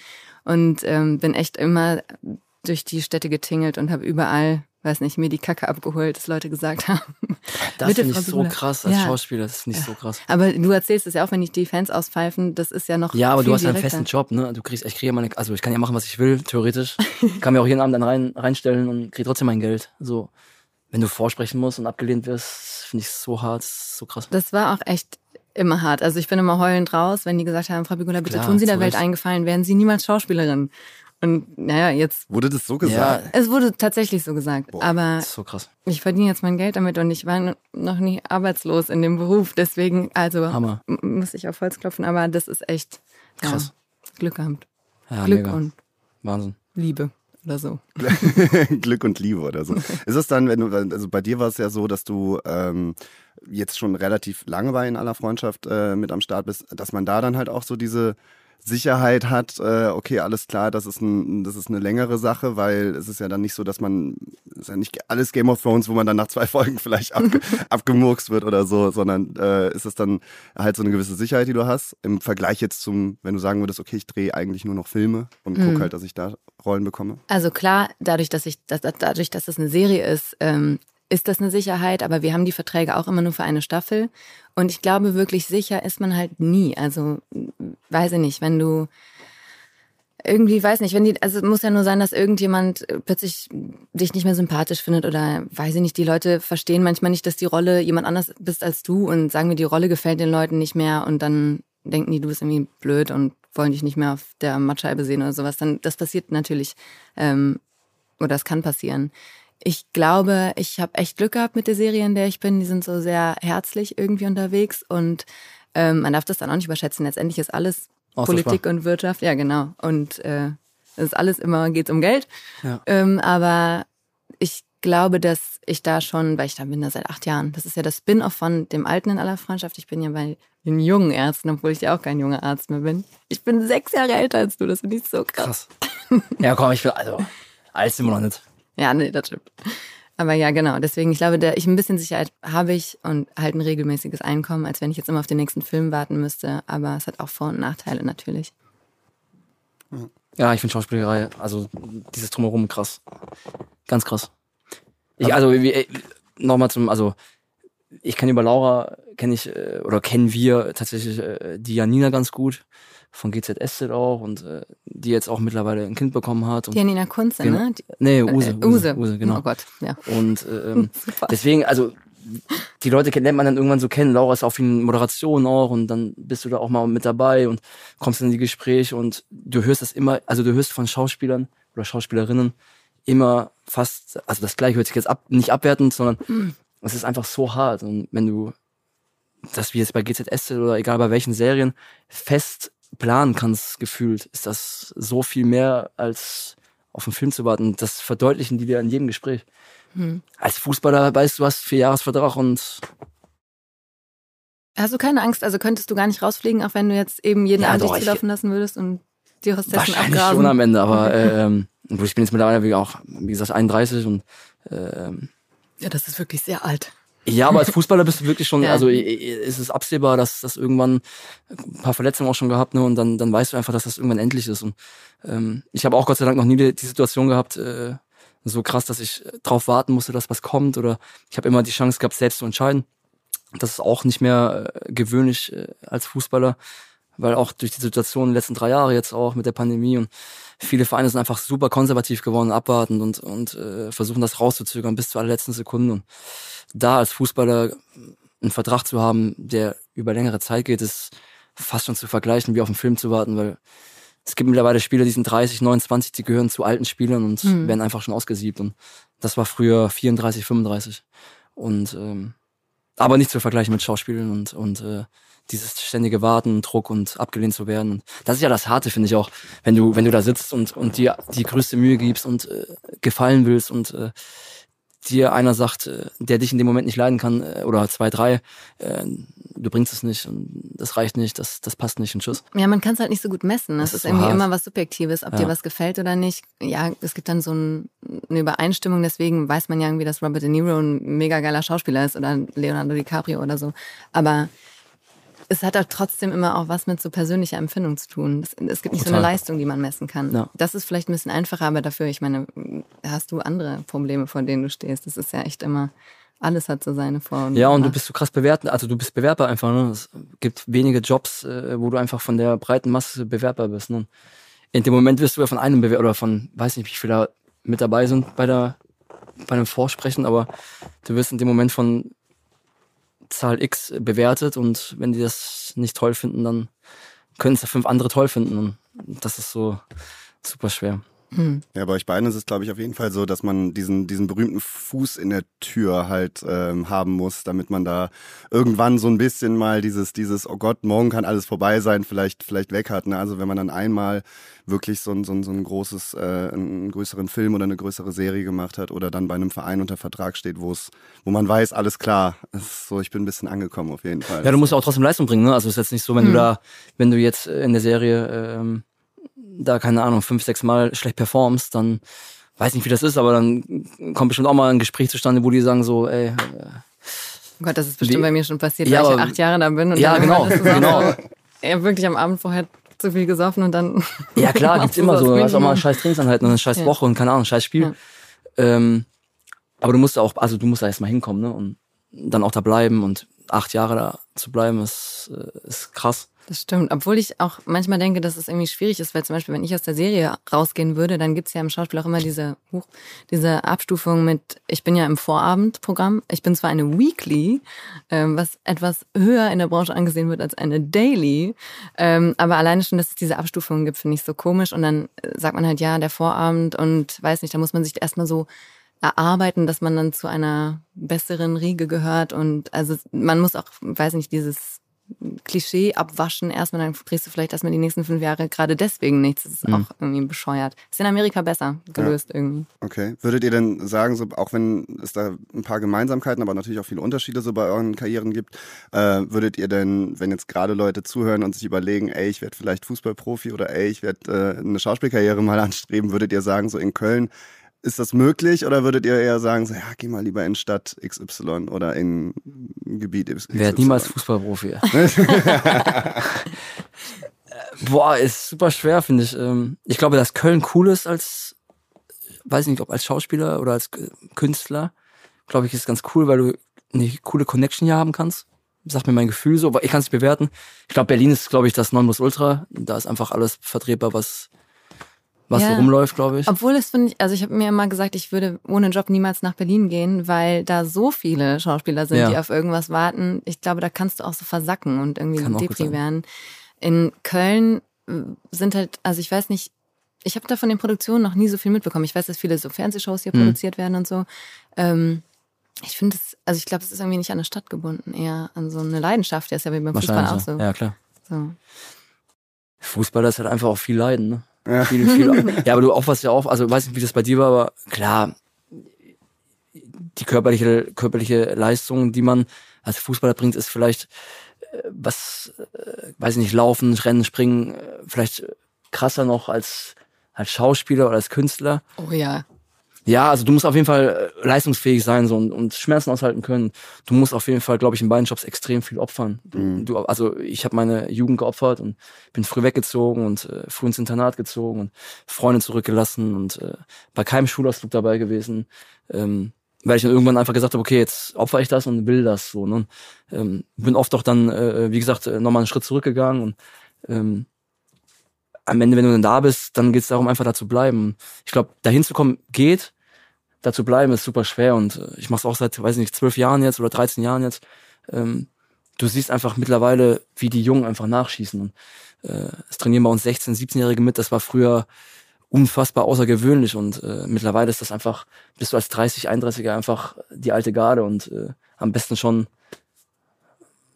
und ähm, bin echt immer durch die Städte getingelt und habe überall, weiß nicht, mir die Kacke abgeholt, dass Leute gesagt haben. Das finde ich so krass als Ja. Schauspieler. Das finde ich so krass. Aber du erzählst es ja auch, wenn die die Fans auspfeifen, das ist ja noch Ja, aber du hast ja einen festen Job, ne? Du kriegst, ich kriege ja meine, also ich kann ja machen, was ich will, theoretisch. kann mir auch jeden Abend dann rein, reinstellen und kriege trotzdem mein Geld. So, wenn du vorsprechen musst und abgelehnt wirst, finde ich so hart, so krass. Das war auch echt immer hart. Also ich bin immer heulend raus, wenn die gesagt haben, Frau Bigula, bitte Klar, tun Sie der Welt Recht. eingefallen, werden Sie niemals Schauspielerin. Und naja, jetzt, Wurde das so Ja, gesagt? es wurde tatsächlich so gesagt. Aber das ist so krass. ich verdiene jetzt mein Geld damit und ich war noch nie arbeitslos in dem Beruf. Deswegen, also Hammer. muss ich auf Holz klopfen, aber das ist echt Krass. Ja, Glück gehabt. Ja, Glück mega. und Wahnsinn. Liebe oder so. Glück und Liebe oder so. Ist es dann, wenn du, also bei dir war es ja so, dass du ähm, jetzt schon relativ lange bei in aller Freundschaft äh, mit am Start bist, dass man da dann halt auch so diese Sicherheit hat, äh, okay, alles klar, das ist, ein, das ist eine längere Sache, weil es ist ja dann nicht so, dass man, es ist ja nicht alles Game of Thrones, wo man dann nach zwei Folgen vielleicht abge, abgemurkst wird oder so, sondern äh, ist es dann halt so eine gewisse Sicherheit, die du hast, im Vergleich jetzt zum, wenn du sagen würdest, okay, ich drehe eigentlich nur noch Filme und Mhm. halt, dass ich da Rollen bekomme. Also klar, dadurch, dass ich, dass, dadurch, dass es eine Serie ist, ähm, ist das eine Sicherheit, aber wir haben die Verträge auch immer nur für eine Staffel. Und ich glaube, wirklich sicher ist man halt nie. Also, weiß ich nicht, wenn du irgendwie, weiß nicht, wenn die, also muss ja nur sein, dass irgendjemand plötzlich dich nicht mehr sympathisch findet oder weiß ich nicht, die Leute verstehen manchmal nicht, dass die Rolle jemand anders bist als du und sagen wir, die Rolle gefällt den Leuten nicht mehr und dann denken die, du bist irgendwie blöd und wollen dich nicht mehr auf der Mattscheibe sehen oder sowas. Dann, das passiert natürlich. Ähm, oder es kann passieren. Ich glaube, ich habe echt Glück gehabt mit der Serie, in der ich bin. Die sind so sehr herzlich irgendwie unterwegs und ähm, man darf das dann auch nicht überschätzen. Letztendlich ist alles. Politik und Wirtschaft, ja genau. Und äh, es ist alles immer, geht um Geld. Ja. Ähm, aber ich glaube, dass ich da schon, weil ich da bin da seit acht Jahren. Das ist ja das Spin-off von dem Alten in aller Freundschaft. Ich bin ja bei den jungen Ärzten, obwohl ich ja auch kein junger Arzt mehr bin. Ich bin sechs Jahre älter als du, das finde ich so krass. Krass. ja, komm, ich will, also, alt sind wir noch nicht. Ja, nee, das stimmt. Aber ja, genau. Deswegen, ich glaube, da ich ein bisschen Sicherheit habe ich und halt ein regelmäßiges Einkommen, als wenn ich jetzt immer auf den nächsten Film warten müsste. Aber es hat auch Vor- und Nachteile natürlich. Ja, ich finde Schauspielerei, also dieses Drumherum krass. Ganz krass. Ich, also, wie- nochmal zum, also, ich kenne über Laura, kenne ich, äh, oder kennen wir tatsächlich äh, die Janina ganz gut, von GZSZ auch, und äh, die jetzt auch mittlerweile ein Kind bekommen hat. Und, Die Janina Kunze, Genau. ne? Die, nee, Use, äh, Use, Use, genau. Oh Gott, ja. Und äh, ähm, deswegen, also die Leute lernt man dann irgendwann so kennen. Laura ist auch viel in Moderation auch und dann bist du da auch mal mit dabei und kommst in die Gespräche und du hörst das immer, also du hörst von Schauspielern oder Schauspielerinnen immer fast, also das gleiche hört sich jetzt ab, nicht abwertend, sondern es ist einfach so hart und wenn du das wie jetzt bei GZS oder egal bei welchen Serien fest planen kannst, gefühlt, ist das so viel mehr als auf einen Film zu warten. Das verdeutlichen die dir in jedem Gespräch. Hm. Als Fußballer weißt du, du hast vier Jahresvertrag und Hast du keine Angst? Also könntest du gar nicht rausfliegen, auch wenn du jetzt eben jeden Ja, Abend dich ich- laufen lassen würdest und die Hostessen wahrscheinlich schon am Ende, aber ähm, gut, ich bin jetzt mittlerweile auch, wie gesagt, 31 und ähm, Ja, das ist wirklich sehr alt. Ja, aber als Fußballer bist du wirklich schon, Ja. also ist es absehbar, dass das irgendwann ein paar Verletzungen auch schon gehabt, ne, und dann, dann weißt du einfach, dass das irgendwann endlich ist. Und ähm, ich habe auch Gott sei Dank noch nie die, die Situation gehabt, äh, so krass, dass ich drauf warten musste, dass was kommt, oder ich habe immer die Chance gehabt, selbst zu entscheiden. Das ist auch nicht mehr äh, gewöhnlich äh, als Fußballer, weil auch durch die Situation die letzten drei Jahre jetzt auch mit der Pandemie und viele Vereine sind einfach super konservativ geworden, abwartend und, und äh, versuchen das rauszuzögern bis zur allerletzten Sekunde. Und da als Fußballer einen Vertrag zu haben, der über längere Zeit geht, ist fast schon zu vergleichen, wie auf einen Film zu warten, weil es gibt mittlerweile Spieler, die sind 30, 29, die gehören zu alten Spielern und Mhm. werden einfach schon ausgesiebt. Und das war früher 34, 35. Und ähm, aber nicht zu vergleichen mit Schauspielen und, und äh, dieses ständige Warten, Druck und abgelehnt zu werden. Und das ist ja das Harte, finde ich auch, wenn du, wenn du da sitzt und, und dir die größte Mühe gibst und äh, gefallen willst und äh, dir einer sagt, äh, der dich in dem Moment nicht leiden kann, äh, oder zwei, drei, äh, du bringst es nicht und das reicht nicht, das, das passt nicht und tschüss. Ja, man kann es halt nicht so gut messen. Das, Das ist ist irgendwie hart. immer was Subjektives, ob Ja. dir was gefällt oder nicht. Ja, es gibt dann so ein, eine Übereinstimmung, deswegen weiß man ja irgendwie, dass Robert De Niro ein mega geiler Schauspieler ist oder Leonardo DiCaprio oder so. Aber es hat halt trotzdem immer auch was mit so persönlicher Empfindung zu tun. Es, es gibt nicht so eine Total. Leistung, die man messen kann. Ja. Das ist vielleicht ein bisschen einfacher, aber dafür, ich meine, hast du andere Probleme, vor denen du stehst. Das ist ja echt immer, alles hat so seine Vor- und Ja, und du bist so krass bewertet, also du bist Bewerber einfach, ne? Es gibt wenige Jobs, äh, wo du einfach von der breiten Masse Bewerber bist. Ne? In dem Moment wirst du ja von einem Bewerber oder von, weiß nicht, wie viele da mit dabei sind bei der bei einem Vorsprechen, aber du wirst in dem Moment von Zahl X bewertet und wenn die das nicht toll finden, dann können es ja fünf andere toll finden. Und das ist so super schwer. Ja, bei euch beiden ist es, glaube ich, auf jeden Fall so, dass man diesen, diesen berühmten Fuß in der Tür halt ähm, haben muss, damit man da irgendwann so ein bisschen mal dieses, dieses, oh Gott, morgen kann alles vorbei sein, vielleicht, vielleicht weg hat. Ne? Also wenn man dann einmal wirklich so ein, so ein, so ein großes, äh, einen größeren Film oder eine größere Serie gemacht hat oder dann bei einem Verein unter Vertrag steht, wo es, wo man weiß, alles klar, so, ich bin ein bisschen angekommen auf jeden Fall. Ja, du musst auch trotzdem Leistung bringen, ne? Also es ist jetzt nicht so, wenn du da, wenn du jetzt äh, in der Serie ähm, da, keine Ahnung, fünf, sechs Mal schlecht performst, dann weiß nicht, wie das ist, aber dann kommt bestimmt auch mal ein Gespräch zustande, wo die sagen so, ey, äh, Oh Gott, das ist bestimmt Wie- bei mir schon passiert, Ja, weil ich acht Jahre da bin. Und Ja, dann genau, genau. So, ja, wirklich am Abend vorher zu viel gesoffen und dann. ja klar, gibt's immer so, du hast auch mal scheiß Trainingseinheit und eine scheiß Ja. Woche und keine Ahnung, ein scheiß Spiel. Ja. Ähm, aber du musst auch, also du musst da erstmal hinkommen, ne? Und dann auch da bleiben und acht Jahre da zu bleiben, ist, äh, ist krass. Das stimmt. Obwohl ich auch manchmal denke, dass es irgendwie schwierig ist, weil zum Beispiel, wenn ich aus der Serie rausgehen würde, dann gibt's ja im Schauspiel auch immer diese, huch, diese Abstufung mit, ich bin ja im Vorabendprogramm, ich bin zwar eine Weekly, ähm, was etwas höher in der Branche angesehen wird als eine Daily, ähm, aber alleine schon, dass es diese Abstufungen gibt, finde ich so komisch. Und dann äh, sagt man halt, ja, der Vorabend und weiß nicht, da muss man sich erstmal so erarbeiten, dass man dann zu einer besseren Riege gehört und also man muss auch, weiß nicht, dieses Klischee abwaschen erstmal, dann kriegst du vielleicht erstmal die nächsten fünf Jahre gerade deswegen nichts. Das ist Mhm. auch irgendwie bescheuert. Ist in Amerika besser gelöst irgendwie. Okay. Würdet ihr denn sagen, so, auch wenn es da ein paar Gemeinsamkeiten, aber natürlich auch viele Unterschiede so bei euren Karrieren gibt, äh, würdet ihr denn, wenn jetzt gerade Leute zuhören und sich überlegen, ey, ich werde vielleicht Fußballprofi oder ey, ich werde äh, eine Schauspielkarriere mal anstreben, würdet ihr sagen, so in Köln ist das möglich oder würdet ihr eher sagen, so, ja, geh mal lieber in Stadt XY oder in Gebiet XY? Werd niemals Fußballprofi. Äh, Boah, ist super schwer, finde ich. Ähm, Ich glaube, dass Köln cool ist als, weiß nicht, ob als Schauspieler oder als Künstler. Glaube ich, ist ganz cool, weil du eine coole Connection hier haben kannst. Sagt mir mein Gefühl so, aber ich kann es nicht bewerten. Ich glaube, Berlin ist, glaube ich, das Nonplusultra. Da ist einfach alles vertretbar, was, was Ja. so rumläuft, glaube ich. Obwohl es finde ich, also ich habe mir immer gesagt, ich würde ohne Job niemals nach Berlin gehen, weil da so viele Schauspieler sind, Ja. die auf irgendwas warten. Ich glaube, da kannst du auch so versacken und irgendwie Depri werden. In Köln äh, sind halt, also ich weiß nicht, ich habe da von den Produktionen noch nie so viel mitbekommen. Ich weiß, dass viele so Fernsehshows hier Mhm. produziert werden und so. Ähm, ich finde es, also ich glaube, es ist irgendwie nicht an eine Stadt gebunden, eher an so eine Leidenschaft. Der ist ja wie beim Fußball auch so. Ja. ja, klar. so. Fußballer ist halt einfach auch viel Leiden, ne? Ja. Viel, viel, ja, aber du opferst ja auch, also weiß nicht, wie das bei dir war, aber klar, die körperliche, körperliche Leistung, die man als Fußballer bringt, ist vielleicht äh, was, äh, weiß ich nicht, laufen, rennen, springen, äh, vielleicht krasser noch als als Schauspieler oder als Künstler. Oh ja. Ja, also du musst auf jeden Fall äh, leistungsfähig sein so, und, und Schmerzen aushalten können. Du musst auf jeden Fall, glaube ich, in beiden Jobs extrem viel opfern. Du, du, also ich habe meine Jugend geopfert und bin früh weggezogen und äh, früh ins Internat gezogen und Freunde zurückgelassen und äh, bei keinem Schulausflug dabei gewesen. Ähm, weil ich dann irgendwann einfach gesagt habe, okay, jetzt opfer ich das und will das so. Ne? Ähm, bin oft auch dann, äh, wie gesagt, äh, nochmal einen Schritt zurückgegangen und ähm, am Ende, wenn du dann da bist, dann geht es darum, einfach da zu bleiben. Ich glaube, dahin zu kommen geht, da zu bleiben ist super schwer und äh, ich mache es auch seit, weiß nicht, zwölf Jahren jetzt oder 13 Jahren jetzt. Ähm, du siehst einfach mittlerweile, wie die Jungen einfach nachschießen. Und, äh, es trainieren bei uns 16-, 17-Jährige mit. Das war früher unfassbar außergewöhnlich und äh, mittlerweile ist das einfach, bist du als 30, 31er einfach die alte Garde und äh, am besten schon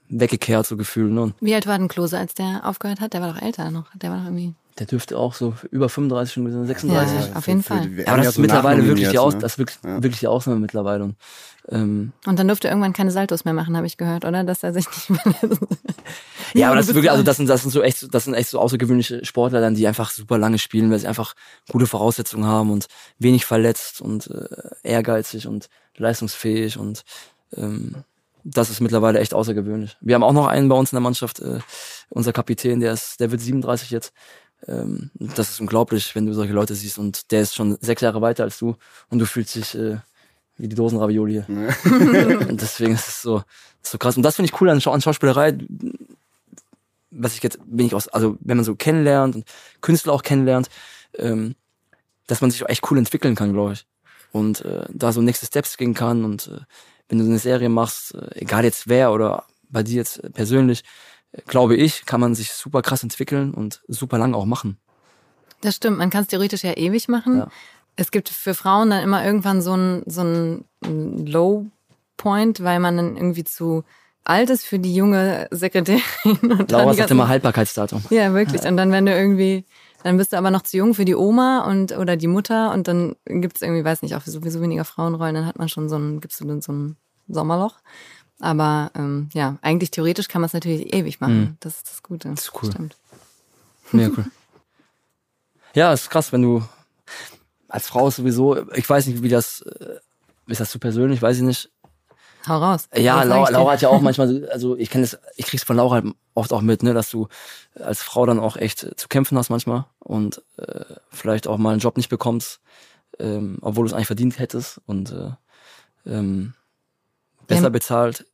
weggekehrt, so gefühlt. Ne? Wie alt war denn Klose, als der aufgehört hat? Der war doch älter noch. Der war doch irgendwie. Der dürfte auch so über 35, schon 36. Ja, auf jeden Fall. Ja, aber das ist mittlerweile wirklich die, Aus, ne? das ist wirklich, Ja. wirklich die Ausnahme mittlerweile. Und, ähm, Und dann durfte er irgendwann keine Saltos mehr machen, habe ich gehört, oder? Dass er sich nicht mehr. ja, aber das ist wirklich, also das sind, das sind so echt, das sind echt so außergewöhnliche Sportler dann, die einfach super lange spielen, weil sie einfach gute Voraussetzungen haben und wenig verletzt und äh, ehrgeizig und leistungsfähig und ähm, das ist mittlerweile echt außergewöhnlich. Wir haben auch noch einen bei uns in der Mannschaft, äh, unser Kapitän, der ist, der wird 37 jetzt. Ähm, das ist unglaublich, wenn du solche Leute siehst und der ist schon sechs Jahre weiter als du und du fühlst dich äh, wie die Dosenravioli. und deswegen ist es so, so krass. Und das finde ich cool an, Schau an Schauspielerei, was ich jetzt wenig aus, also wenn man so kennenlernt und Künstler auch kennenlernt, ähm, dass man sich auch echt cool entwickeln kann, glaube ich. Und äh, da so nächste Steps gehen kann und äh, wenn du eine Serie machst, äh, egal jetzt wer oder bei dir jetzt persönlich, glaube ich, kann man sich super krass entwickeln und super lang auch machen. Das stimmt, man kann es theoretisch ja ewig machen. Ja. Es gibt für Frauen dann immer irgendwann so ein, so ein Low Point, weil man dann irgendwie zu alt ist für die junge Sekretärin. Und Laura sagt immer Haltbarkeitsdatum. Ja, wirklich. Und dann, wenn du irgendwie, dann bist du aber noch zu jung für die Oma und oder die Mutter und dann gibt's irgendwie, weiß nicht, auch sowieso weniger Frauenrollen, dann hat man schon so ein, gibst du dann so ein Sommerloch. Aber ähm, ja, eigentlich theoretisch kann man es natürlich ewig machen. Mhm. Das ist das Gute. Das ist cool. Stimmt. Mega cool. Ja, ist krass, wenn du als Frau sowieso, ich weiß nicht, wie das, äh, ist das zu persönlich, weiß ich nicht. Hau raus. Ja, Laura? Laura hat ja auch manchmal, so- also ich kenne das, ich krieg's von Laura halt oft auch mit, ne, dass du als Frau dann auch echt zu kämpfen hast manchmal und äh, vielleicht auch mal einen Job nicht bekommst, ähm, obwohl du es eigentlich verdient hättest und äh, ähm, besser Ja. bezahlt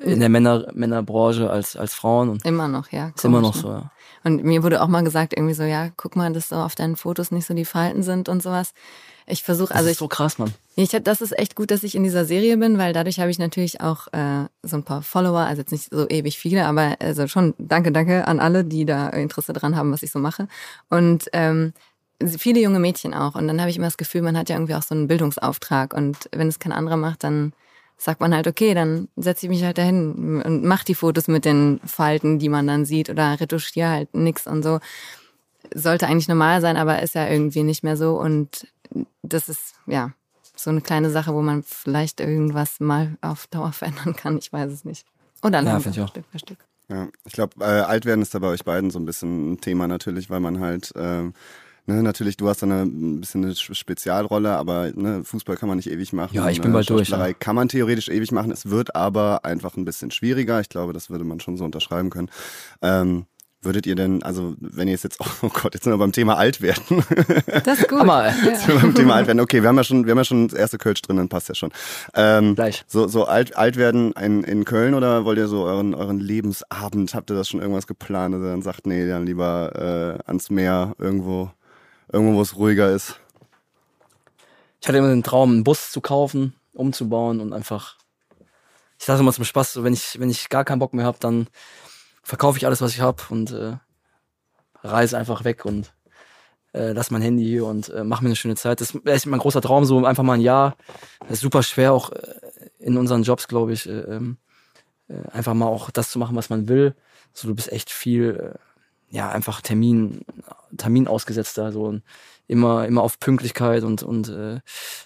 in der Männer, Männerbranche als, als Frauen und Immer noch, ja. ist immer noch komisch, ne? so, ja. Und mir wurde auch mal gesagt, irgendwie so, ja, guck mal, dass so auf deinen Fotos nicht so die Falten sind und sowas. Ich versuche, Das also ist ich, so krass, Mann. ich das ist echt gut, dass ich in dieser Serie bin, weil dadurch habe ich natürlich auch äh, so ein paar Follower, also jetzt nicht so ewig viele, aber also schon danke, danke an alle, die da Interesse dran haben, was ich so mache. Und ähm, viele junge Mädchen auch. Und dann habe ich immer das Gefühl, man hat ja irgendwie auch so einen Bildungsauftrag. Und wenn es kein anderer macht, dann sagt man halt, okay, dann setze ich mich halt dahin und mach die Fotos mit den Falten, die man dann sieht oder retuschiere halt nix und so. Sollte eigentlich normal sein, aber ist ja irgendwie nicht mehr so. Und das ist, ja, so eine kleine Sache, wo man vielleicht irgendwas mal auf Dauer verändern kann. Ich weiß es nicht. Oder langsam, ich auch. Stück für Stück. Ja, ich glaube, äh, alt werden ist da bei euch beiden so ein bisschen ein Thema natürlich, weil man halt, ähm, ne, natürlich, du hast da eine, ein bisschen eine Spezialrolle, aber ne, Fußball kann man nicht ewig machen. Ja, ich bin äh, bald durch, ja. kann man theoretisch ewig machen, es wird aber einfach ein bisschen schwieriger. Ich glaube, das würde man schon so unterschreiben können. Ähm, würdet ihr denn, also wenn ihr jetzt, oh Gott, jetzt sind wir beim Thema alt werden. Das ist gut. Hammer. Jetzt sind wir beim Thema alt werden. Okay, wir haben ja schon, wir haben ja schon das erste Kölsch drin, dann passt ja schon. Ähm, Gleich. so, so alt, alt werden in, in Köln oder wollt ihr so euren, euren Lebensabend, habt ihr das schon irgendwas geplant, dass ihr dann sagt, nee, dann lieber äh, ans Meer, irgendwo, irgendwo, wo es ruhiger ist? Ich hatte immer den Traum, einen Bus zu kaufen, umzubauen und einfach. Ich sage immer zum Spaß, so, wenn ich, wenn ich gar keinen Bock mehr habe, dann verkaufe ich alles, was ich habe und äh, reise einfach weg und äh, lass mein Handy hier und äh, mach mir eine schöne Zeit. Das ist mein großer Traum, so einfach mal ein Jahr. Das ist super schwer, auch äh, in unseren Jobs, glaube ich, äh, ähm, äh, einfach mal auch das zu machen, was man will. So, du bist echt viel, äh, ja, einfach Termin, Termin ausgesetzt und immer, immer auf Pünktlichkeit und, und äh,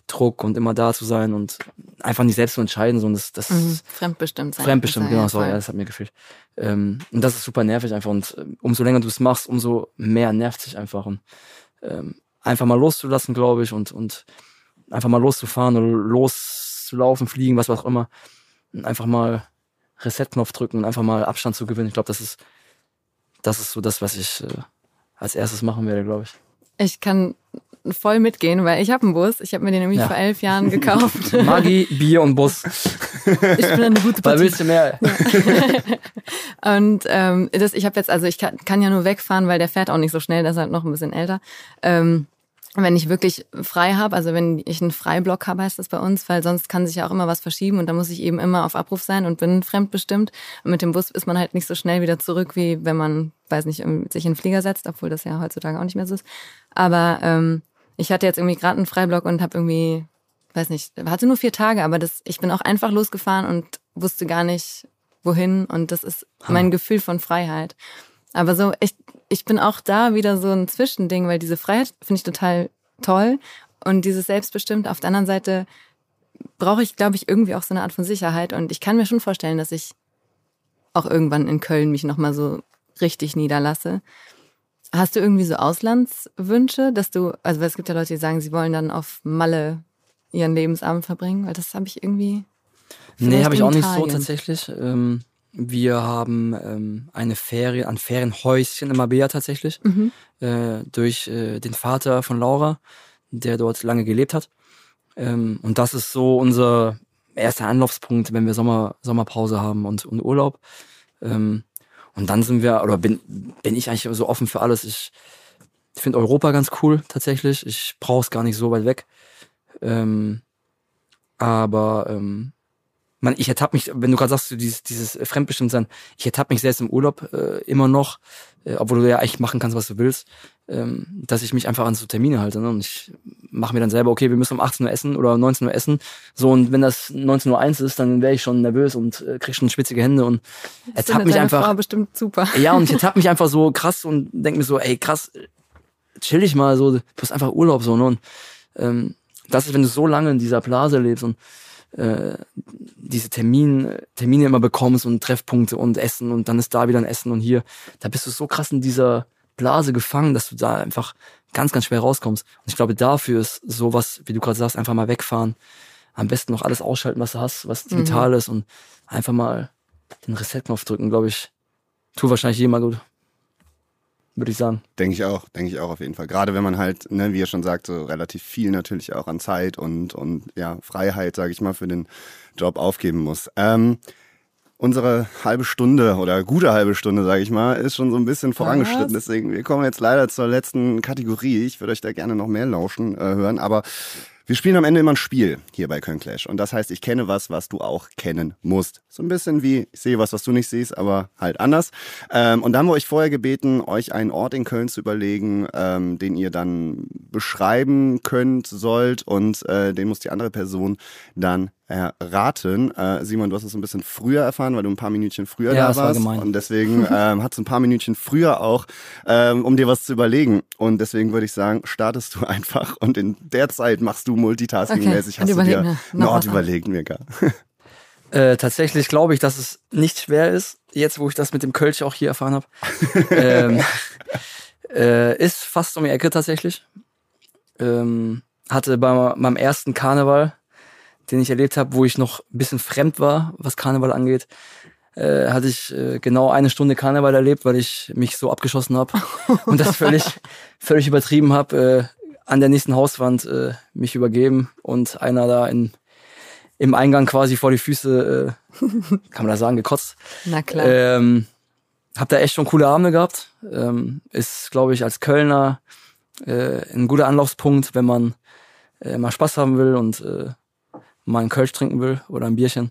Druck und immer da zu sein und einfach nicht selbst zu entscheiden, so und das, das Mhm. Fremdbestimmt sein. Fremdbestimmt, genau, sorry, ja, das hat mir gefehlt. Ähm, und das ist super nervig einfach. Und ähm, umso länger du es machst, umso mehr nervt sich einfach. Und ähm, einfach mal loszulassen, glaube ich, und, und einfach mal loszufahren oder loszulaufen, fliegen, was auch immer. Und einfach mal Reset-Knopf drücken und einfach mal Abstand zu gewinnen. Ich glaube, das ist, das ist so das, was ich äh, als erstes machen werde, glaube ich. Ich kann voll mitgehen, weil ich habe einen Bus. Ich habe mir den nämlich Ja. vor elf Jahren gekauft. Magie, Bier und Bus. ich bin eine gute Weil Partie. willst du mehr? Und ähm, das, ich habe jetzt, also ich kann, kann ja nur wegfahren, weil der fährt auch nicht so schnell, der ist halt noch ein bisschen älter. Ähm, wenn ich wirklich frei habe, also wenn ich einen Freiblock habe, heißt das bei uns, weil sonst kann sich ja auch immer was verschieben und da muss ich eben immer auf Abruf sein und bin fremdbestimmt. Und mit dem Bus ist man halt nicht so schnell wieder zurück, wie wenn man, weiß nicht, sich in den Flieger setzt, obwohl das ja heutzutage auch nicht mehr so ist. Aber ähm, ich hatte jetzt irgendwie gerade einen Freiblock und habe irgendwie, weiß nicht, hatte nur vier Tage, aber das, ich bin auch einfach losgefahren und wusste gar nicht, wohin und das ist mein Gefühl von Freiheit. Aber so, ich, ich bin auch da wieder so ein Zwischending, weil diese Freiheit finde ich total toll und dieses Selbstbestimmt. Auf der anderen Seite brauche ich, glaube ich, irgendwie auch so eine Art von Sicherheit und ich kann mir schon vorstellen, dass ich auch irgendwann in Köln mich nochmal so richtig niederlasse. Hast du irgendwie so Auslandswünsche, dass du, also weil es gibt ja Leute, die sagen, sie wollen dann auf Malle ihren Lebensabend verbringen, weil das habe ich irgendwie. Nee, habe ich auch nicht so Italien. tatsächlich. Ähm, wir haben ähm, eine Ferien, ein Ferienhäuschen in Marbella tatsächlich. Mhm. Äh, durch äh, den Vater von Laura, der dort lange gelebt hat. Ähm, und das ist so unser erster Anlaufspunkt, wenn wir Sommer, Sommerpause haben und, und Urlaub. Ähm, und dann sind wir, oder bin, bin ich eigentlich so offen für alles. Ich finde Europa ganz cool tatsächlich. Ich brauche es gar nicht so weit weg. Ähm, aber ähm, man, ich ertappe mich, wenn du gerade sagst, dieses, dieses Fremdbestimmtsein, ich ertappe mich selbst im Urlaub äh, immer noch, äh, obwohl du ja eigentlich machen kannst, was du willst, ähm, dass ich mich einfach an so Termine halte. Ne? Und ich mache mir dann selber, okay, wir müssen um 18 Uhr essen oder um 19 Uhr essen. So, und wenn das 19.01 Uhr ist, dann wäre ich schon nervös und äh, krieg schon schwitzige Hände und ertappe mich einfach. Frau bestimmt super. Ja, und ich ertappe mich einfach so krass und denke mir so, ey, krass, chill dich mal so, du hast einfach Urlaub so, ne? Und ähm, das ist, wenn du so lange in dieser Blase lebst und äh, diese Termin, Termine immer bekommst und Treffpunkte und Essen und dann ist da wieder ein Essen und hier, da bist du so krass in dieser Blase gefangen, dass du da einfach ganz, ganz schwer rauskommst. Und ich glaube, dafür ist sowas, wie du gerade sagst, einfach mal wegfahren, am besten noch alles ausschalten, was du hast, was digital ist und einfach mal den Reset-Knopf drücken, glaube ich, tut wahrscheinlich jedem mal gut. Würde ich sagen. Denke ich auch, denke ich auch auf jeden Fall. Gerade wenn man halt, ne, wie ihr schon sagt, so relativ viel natürlich auch an Zeit und, und ja, Freiheit, sage ich mal, für den Job aufgeben muss. Ähm, unsere halbe Stunde oder gute halbe Stunde, sage ich mal, ist schon so ein bisschen vorangeschritten. Deswegen, wir kommen jetzt leider zur letzten Kategorie. Ich würde euch da gerne noch mehr lauschen äh, hören, aber wir spielen am Ende immer ein Spiel hier bei Köln Clash. Und das heißt, ich kenne was, was du auch kennen musst. So ein bisschen wie, ich sehe was, was du nicht siehst, aber halt anders. Ähm, und da haben wir euch vorher gebeten, euch einen Ort in Köln zu überlegen, ähm, den ihr dann beschreiben könnt, sollt. Und äh, den muss die andere Person dann erraten. Äh, Simon, du hast es ein bisschen früher erfahren, weil du ein paar Minütchen früher Ja, da das war warst. gemein. Und deswegen ähm, hat es ein paar Minütchen früher auch, ähm, um dir was zu überlegen. Und deswegen würde ich sagen, startest du einfach und in der Zeit machst du multitasking-mäßig, Okay, hast und du dir mir einen noch Ort überlegt, Mika. Äh, tatsächlich glaube ich, dass es nicht schwer ist, jetzt wo ich das mit dem Kölsch auch hier erfahren habe. ähm, äh, ist fast um die Ecke tatsächlich. Ähm, hatte bei meinem ersten Karneval, den ich erlebt habe, wo ich noch ein bisschen fremd war, was Karneval angeht, äh, hatte ich äh, genau eine Stunde Karneval erlebt, weil ich mich so abgeschossen habe und das völlig, völlig übertrieben habe. Äh, an der nächsten Hauswand äh, mich übergeben und einer da in, im Eingang quasi vor die Füße, äh, kann man da sagen, gekotzt. Na klar. Ähm, hab da echt schon coole Abende gehabt. Ähm, ist, glaube ich, als Kölner äh, ein guter Anlaufspunkt, wenn man äh, mal Spaß haben will und äh, mal einen Kölsch trinken will oder ein Bierchen.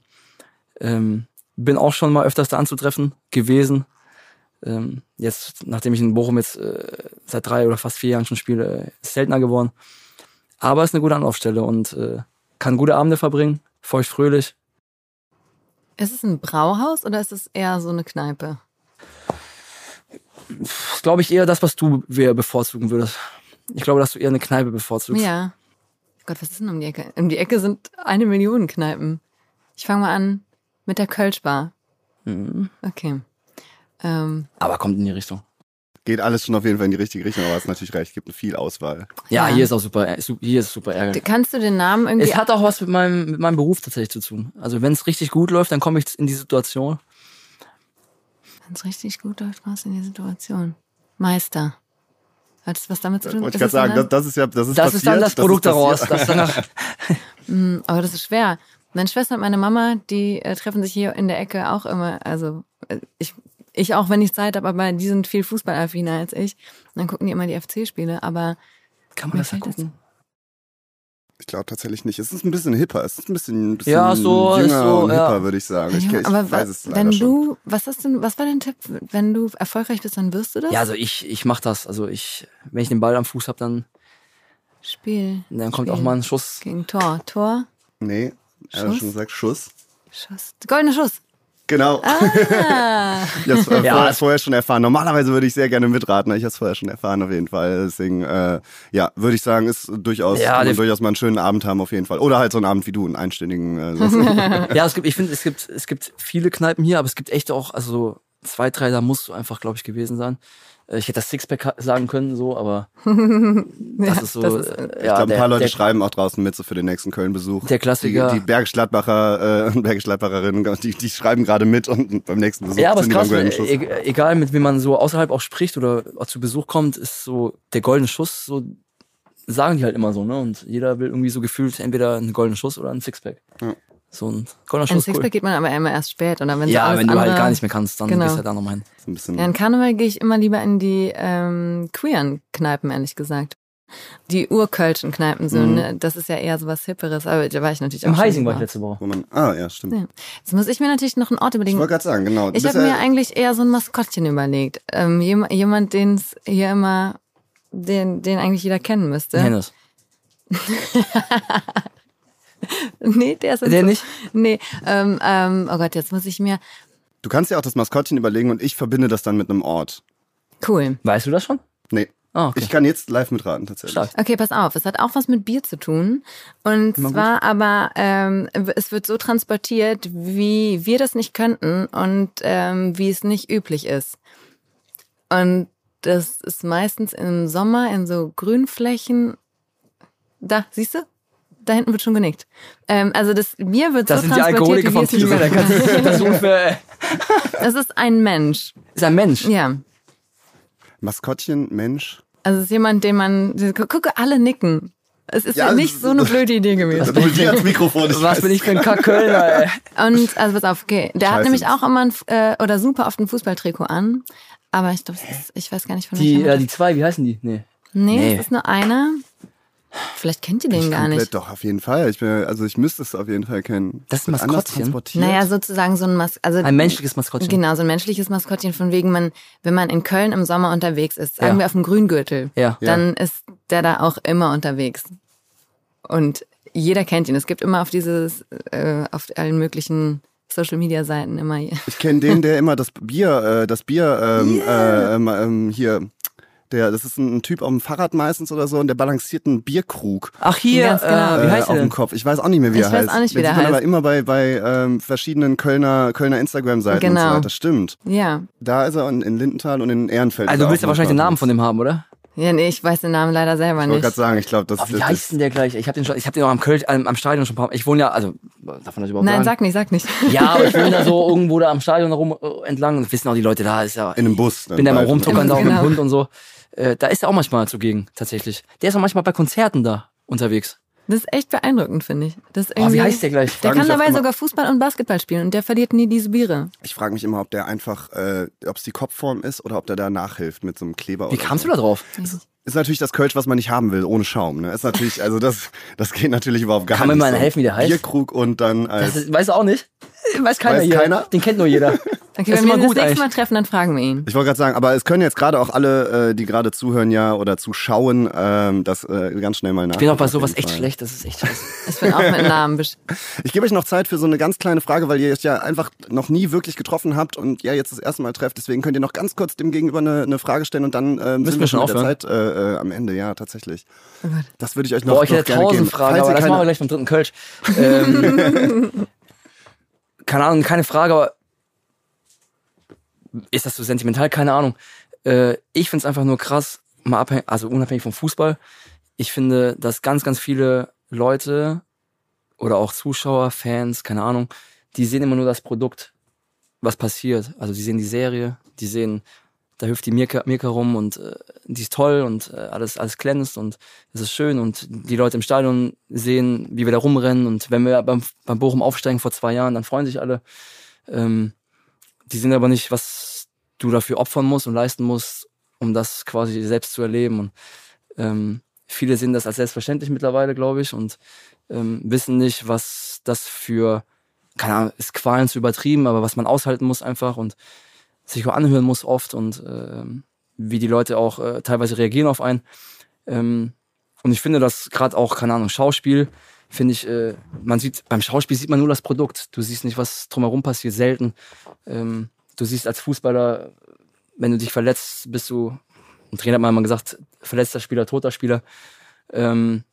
Ähm, bin auch schon mal öfters da anzutreffen gewesen. Ähm, jetzt, nachdem ich in Bochum jetzt äh, seit drei oder fast vier Jahren schon spiele, ist seltener geworden. Aber ist eine gute Anlaufstelle und äh, kann gute Abende verbringen, feucht fröhlich. ist es ein Brauhaus oder ist es eher so eine Kneipe? glaube ich, eher das, was du bevorzugen würdest. Ich glaube, dass du eher eine Kneipe bevorzugst. Ja. Gott, was ist denn um die Ecke? Um die Ecke sind eine Million Kneipen. Ich fange mal an mit der Kölschbar. Mhm. Okay. Ähm, Aber kommt in die Richtung. Geht alles schon auf jeden Fall in die richtige Richtung, aber hast natürlich recht, gibt viel Auswahl. Ja, Ja. hier ist auch super, äh, hier ist super ärgerlich. kannst du den Namen irgendwie. Es hat auch was mit meinem, mit meinem Beruf tatsächlich zu tun. Also wenn es richtig gut läuft, dann komme ich in die Situation. Wenn es richtig gut läuft, kommst du in die Situation. Meister. Hat das was damit zu tun? Wollte ich Ist gerade sagen, das, das ist ja, das ist Das passiert, ist dann das Produkt ist daraus. Das danach, Mm, Aber das ist schwer. Meine Schwester und meine Mama, die äh, treffen sich hier in der Ecke auch immer. Also äh, ich, ich auch, wenn ich Zeit habe, aber die sind viel fußballaffiner als ich. Und dann gucken die immer die FC-Spiele. Aber kann man das ja das- gucken. Ich glaube tatsächlich nicht. Es ist ein bisschen hipper. Es ist ein bisschen, ein bisschen Ja, so, jünger so, und ja. hipper, würde ich sagen. Ich, Ja, ich aber weiß es wenn schon. du, was hast du, was war dein Tipp? Wenn du erfolgreich bist, dann wirst du das? Ja, also ich, ich mach das. Also ich, wenn ich den Ball am Fuß habe, dann, Spiel. dann kommt Spiel auch mal ein Schuss. Gegen Tor. Tor. Nee, er hat Schuss? schon gesagt Schuss. Schuss. Goldener Schuss. Genau. Ah. Ich habe es äh, Ja, vorher, es- vorher schon erfahren. Normalerweise würde ich sehr gerne mitraten, aber ich habe es vorher schon erfahren auf jeden Fall. Deswegen, äh, ja, würde ich sagen, ist durchaus, Ja, kann durchaus mal einen schönen Abend haben auf jeden Fall. Oder halt so einen Abend wie du, einen einstündigen. Äh, so. Ja, es gibt, ich finde, es gibt, es gibt viele Kneipen hier, aber es gibt echt auch, also so zwei, drei, da musst du einfach, glaube ich, gewesen sein. Äh, Ich hätte das Sixpack sagen können, so, aber das ist so. das ist- äh, Ich ja, glaube, ein der- paar Leute der, schreiben auch draußen mit so für den nächsten Köln-Besuch. Der Klassiker. Die, die Bergisch Gladbacher äh, Bergisch Gladbacherinnen, die, die schreiben gerade mit und beim nächsten Besuch Ja, aber es sind krass, e egal mit wem man so außerhalb auch spricht oder auch zu Besuch kommt, ist so der goldene Schuss, so sagen die halt immer so, ne? Und jeder will irgendwie so gefühlt entweder einen goldenen Schuss oder einen Sixpack. Ja. So ein goldener Ein Schuss. Sixpack Cool. geht man aber immer erst spät. Oder wenn so Ja, alles wenn du andere, halt gar nicht mehr kannst, dann Genau. gehst du halt da nochmal hin. So ein bisschen, Ja, in Karneval gehe ich immer lieber in die ähm, queeren Kneipen, ehrlich gesagt. Die urkölschen Kneipen, so, Mhm. ne? das ist ja eher so was Hipperes, aber da war ich natürlich auch Im Heising war ich mal. letzte Woche. wo man, ah, ja, stimmt. Ja. Jetzt muss ich mir natürlich noch einen Ort Ich überlegen. wollte gerade sagen, genau. Ich habe ja- mir eigentlich eher so ein Maskottchen überlegt. Ähm, jem, jemand, den es hier immer, den, den eigentlich jeder kennen müsste. Hennes. Nee, der ist Der so, nicht? Nee, ähm, ähm, oh Gott, jetzt muss ich mir. Du kannst ja auch das Maskottchen überlegen und ich verbinde das dann mit einem Ort. Cool. Weißt du das schon? Nee. Ah, okay. Ich kann jetzt live mitraten, tatsächlich. Stark. Okay, pass auf. Es hat auch was mit Bier zu tun. Und zwar aber, ähm, es wird so transportiert, wie wir das nicht könnten und ähm, wie es nicht üblich ist. Und das ist meistens im Sommer in so Grünflächen. Da, siehst du? Da hinten wird schon genickt. Ähm, also das Bier wird Das so sind die transportiert, Alkoholiker wie vom nicht Team. Da kannst du nicht versuchen für. Das ist ein Mensch. Ist ein Mensch. Ja. Maskottchen, Mensch. Also es ist jemand, den man. Gu- Gucke, alle nicken. Es ist Ja, ja, nicht das- so eine blöde Idee gewesen. Du dir ans Mikrofon. Ich Was weiß. bin ich für ein Kack-Kölner, ey? Und also pass auf, okay. Der hat Scheiße. nämlich auch immer ein, äh, oder super oft ein Fußballtrikot an. Aber ich glaube, ich weiß gar nicht von Die, welcher äh, die zwei, wie heißen die? Nee. Nee, Nee. es ist nur einer. Vielleicht kennt ihr den gar Komplett nicht. Doch, auf jeden Fall. Ich bin, also ich müsste es auf jeden Fall kennen. Das ist ein Maskottchen? Naja, sozusagen so ein Mas also Ein menschliches Maskottchen. Genau, so ein menschliches Maskottchen von wegen man, wenn man in Köln im Sommer unterwegs ist, sagen Ja. wir auf dem Grüngürtel, Ja. dann ist der da auch immer unterwegs. Und jeder kennt ihn. Es gibt immer auf dieses, äh, auf allen möglichen Social Media Seiten immer. Ich kenne den, der immer das Bier, äh, das Bier ähm, äh, ähm, ähm, hier. Der, das ist ein Typ auf dem Fahrrad meistens oder so und der balanciert einen Bierkrug Ach, hier, Ganz genau. äh, wie äh, heißt auf dem denn? Kopf. Ich weiß auch nicht mehr, wie Ich er weiß heißt. auch nicht, wie Den der heißt. aber immer bei, bei ähm, verschiedenen Kölner, Kölner Instagram-Seiten und so Genau. weiter. Stimmt. Ja. Da ist er in, in Lindenthal und in Ehrenfeld. Also ist du willst ja wahrscheinlich den Namen von dem haben, oder? Ja, nee, ich weiß den Namen leider selber Ich wollte nicht. gerade sagen, ich glaube, das, Aber wie das heißt denn der gleich? Ich habe den schon, ich habe den auch am Köln, am, am Stadion schon ein paar Mal. Ich wohne ja, also darf man das überhaupt Nein, sagen? sag nicht, sag nicht. Ja, aber ich wohne da so irgendwo da am Stadion rum äh, entlang. Und wissen auch die Leute da, ist ja. in einem Bus. bin da mal rumtuckern da auch mit Genau. dem Hund und so. Äh, da ist er auch manchmal zugegen, tatsächlich. Der ist auch manchmal bei Konzerten da unterwegs. Das ist echt beeindruckend, finde ich. Das ist Oh, wie heißt der gleich? Der kann dabei sogar Fußball und Basketball spielen und der verliert nie diese Biere. Ich frage mich immer, ob der einfach, äh, ob es die Kopfform ist oder ob der da nachhilft mit so einem Kleber. Wie oder kamst so. du da drauf? Ist natürlich das Kölsch, was man nicht haben will, ohne Schaum. Ne? Ist natürlich, also das, das geht natürlich überhaupt gar Kann mir nicht. mal so. helfen, wie der heißt? Bierkrug und dann Das als. ist, weißt du auch nicht? Weiß keiner Weiß hier. keiner? Den kennt nur jeder. Okay, wenn ist wir gut das nächste eigentlich. Mal treffen, dann fragen wir ihn. Ich wollte gerade sagen, aber es können jetzt gerade auch alle, äh, die gerade zuhören, ja oder zuschauen, ähm, das äh, ganz schnell mal nach. Ich bin auch bei sowas echt schlecht, das ist echt scheiße. Ich bin auch mit Namen. besch- Ich gebe euch noch Zeit für so eine ganz kleine Frage, weil ihr euch ja einfach noch nie wirklich getroffen habt und ja jetzt das erste Mal trefft. Deswegen könnt ihr noch ganz kurz dem Gegenüber eine, eine Frage stellen und dann ähm, Müssen sind wir schon mit der? Zeit äh, äh, am Ende. Ja, tatsächlich. Das würde ich euch noch, Boah, ich noch hätte gerne geben. tausend Fragen, Falls aber das keine- machen wir gleich beim dritten Kölsch. Ähm, keine Ahnung, keine Frage, aber ist das so sentimental? Keine Ahnung. Äh, ich finde es einfach nur krass, mal abhängig, also unabhängig vom Fußball. Ich finde, dass ganz, ganz viele Leute oder auch Zuschauer, Fans, keine Ahnung, die sehen immer nur das Produkt, was passiert. Also die sehen die Serie, die sehen, da hüpft die Mirka, Mirka rum und äh, die ist toll und äh, alles, alles glänzt und es ist schön und die Leute im Stadion sehen, wie wir da rumrennen und wenn wir beim, beim Bochum aufsteigen vor zwei Jahren, dann freuen sich alle. Ähm, die sehen aber nicht, was du dafür opfern musst und leisten musst, um das quasi selbst zu erleben. Und ähm, viele sehen das als selbstverständlich mittlerweile, glaube ich, und ähm, wissen nicht, was das für, keine Ahnung, ist Qualen zu übertrieben, aber was man aushalten muss einfach und sich auch anhören muss oft und ähm, wie die Leute auch äh, teilweise reagieren auf einen. Ähm, und ich finde, dass gerade auch, keine Ahnung, Schauspiel finde ich, äh, man sieht, beim Schauspiel sieht man nur das Produkt. Du siehst nicht, was drumherum passiert, selten. Ähm, du siehst als Fußballer, wenn du dich verletzt, bist du, ein Trainer hat mal immer gesagt, verletzter Spieler, toter Spieler. Ähm,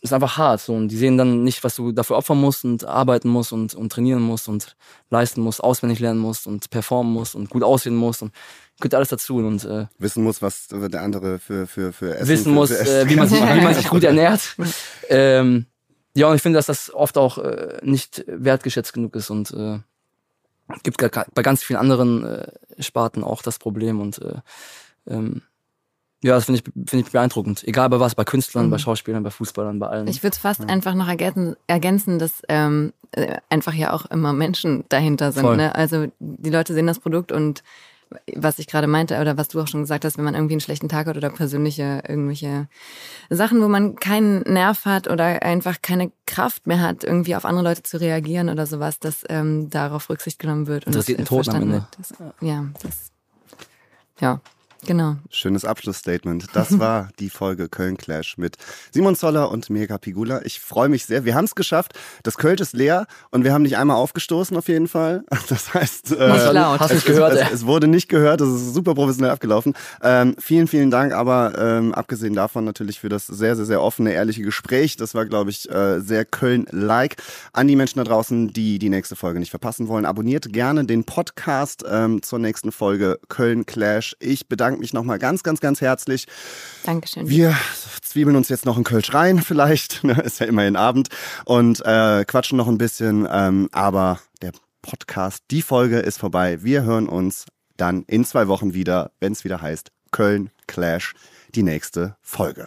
ist einfach hart. So. Und die sehen dann nicht, was du dafür opfern musst und arbeiten musst und, und trainieren musst und leisten musst, auswendig lernen musst und performen musst und gut aussehen musst und gehört alles dazu. Und äh, Wissen muss, was der andere für, für, für Essen wissen für, muss, für äh, wie, man sich, wie man sich gut ernährt. Ähm, ja, und ich finde, dass das oft auch äh, nicht wertgeschätzt genug ist und äh, gibt bei ganz vielen anderen äh, Sparten auch das Problem und äh, ähm, ja, das finde ich, finde ich beeindruckend. Egal bei was, bei Künstlern, bei Schauspielern, bei Fußballern, bei allen. Ich würde es fast einfach noch ergänzen, ergänzen dass ähm, äh, einfach ja auch immer Menschen dahinter sind. Voll. Ne? Also die Leute sehen das Produkt und was ich gerade meinte oder was du auch schon gesagt hast, wenn man irgendwie einen schlechten Tag hat oder persönliche irgendwelche Sachen, wo man keinen Nerv hat oder einfach keine Kraft mehr hat, irgendwie auf andere Leute zu reagieren oder sowas, dass ähm, darauf Rücksicht genommen wird und Interessiert das den Toten am verstanden Ende. Das, ja, das, ja, genau. Schönes Abschlussstatement. Das war die Folge Köln Clash mit Simon Zoller und Mirka Pigula. Ich freue mich sehr. Wir haben es geschafft. Das Kölsch ist leer und wir haben dich einmal aufgestoßen auf jeden Fall. Das heißt, äh, Nicht laut. Hast du es, es gehört, es, es, es wurde nicht gehört. Das ist super professionell abgelaufen. Ähm, vielen, vielen Dank. Aber ähm, abgesehen davon natürlich für das sehr, sehr, sehr offene, ehrliche Gespräch. Das war, glaube ich, äh, sehr Köln-like. An die Menschen da draußen, die die nächste Folge nicht verpassen wollen, abonniert gerne den Podcast ähm, zur nächsten Folge Köln Clash. Ich bedanke mich nochmal ganz, ganz, ganz herzlich. Dankeschön. Wir zwiebeln uns jetzt noch einen Kölsch rein, vielleicht. ne, Ist ja immerhin Abend. Und äh, quatschen noch ein bisschen. Ähm, aber der Podcast, die Folge ist vorbei. Wir hören uns dann in zwei Wochen wieder, wenn es wieder heißt Köln Clash, die nächste Folge.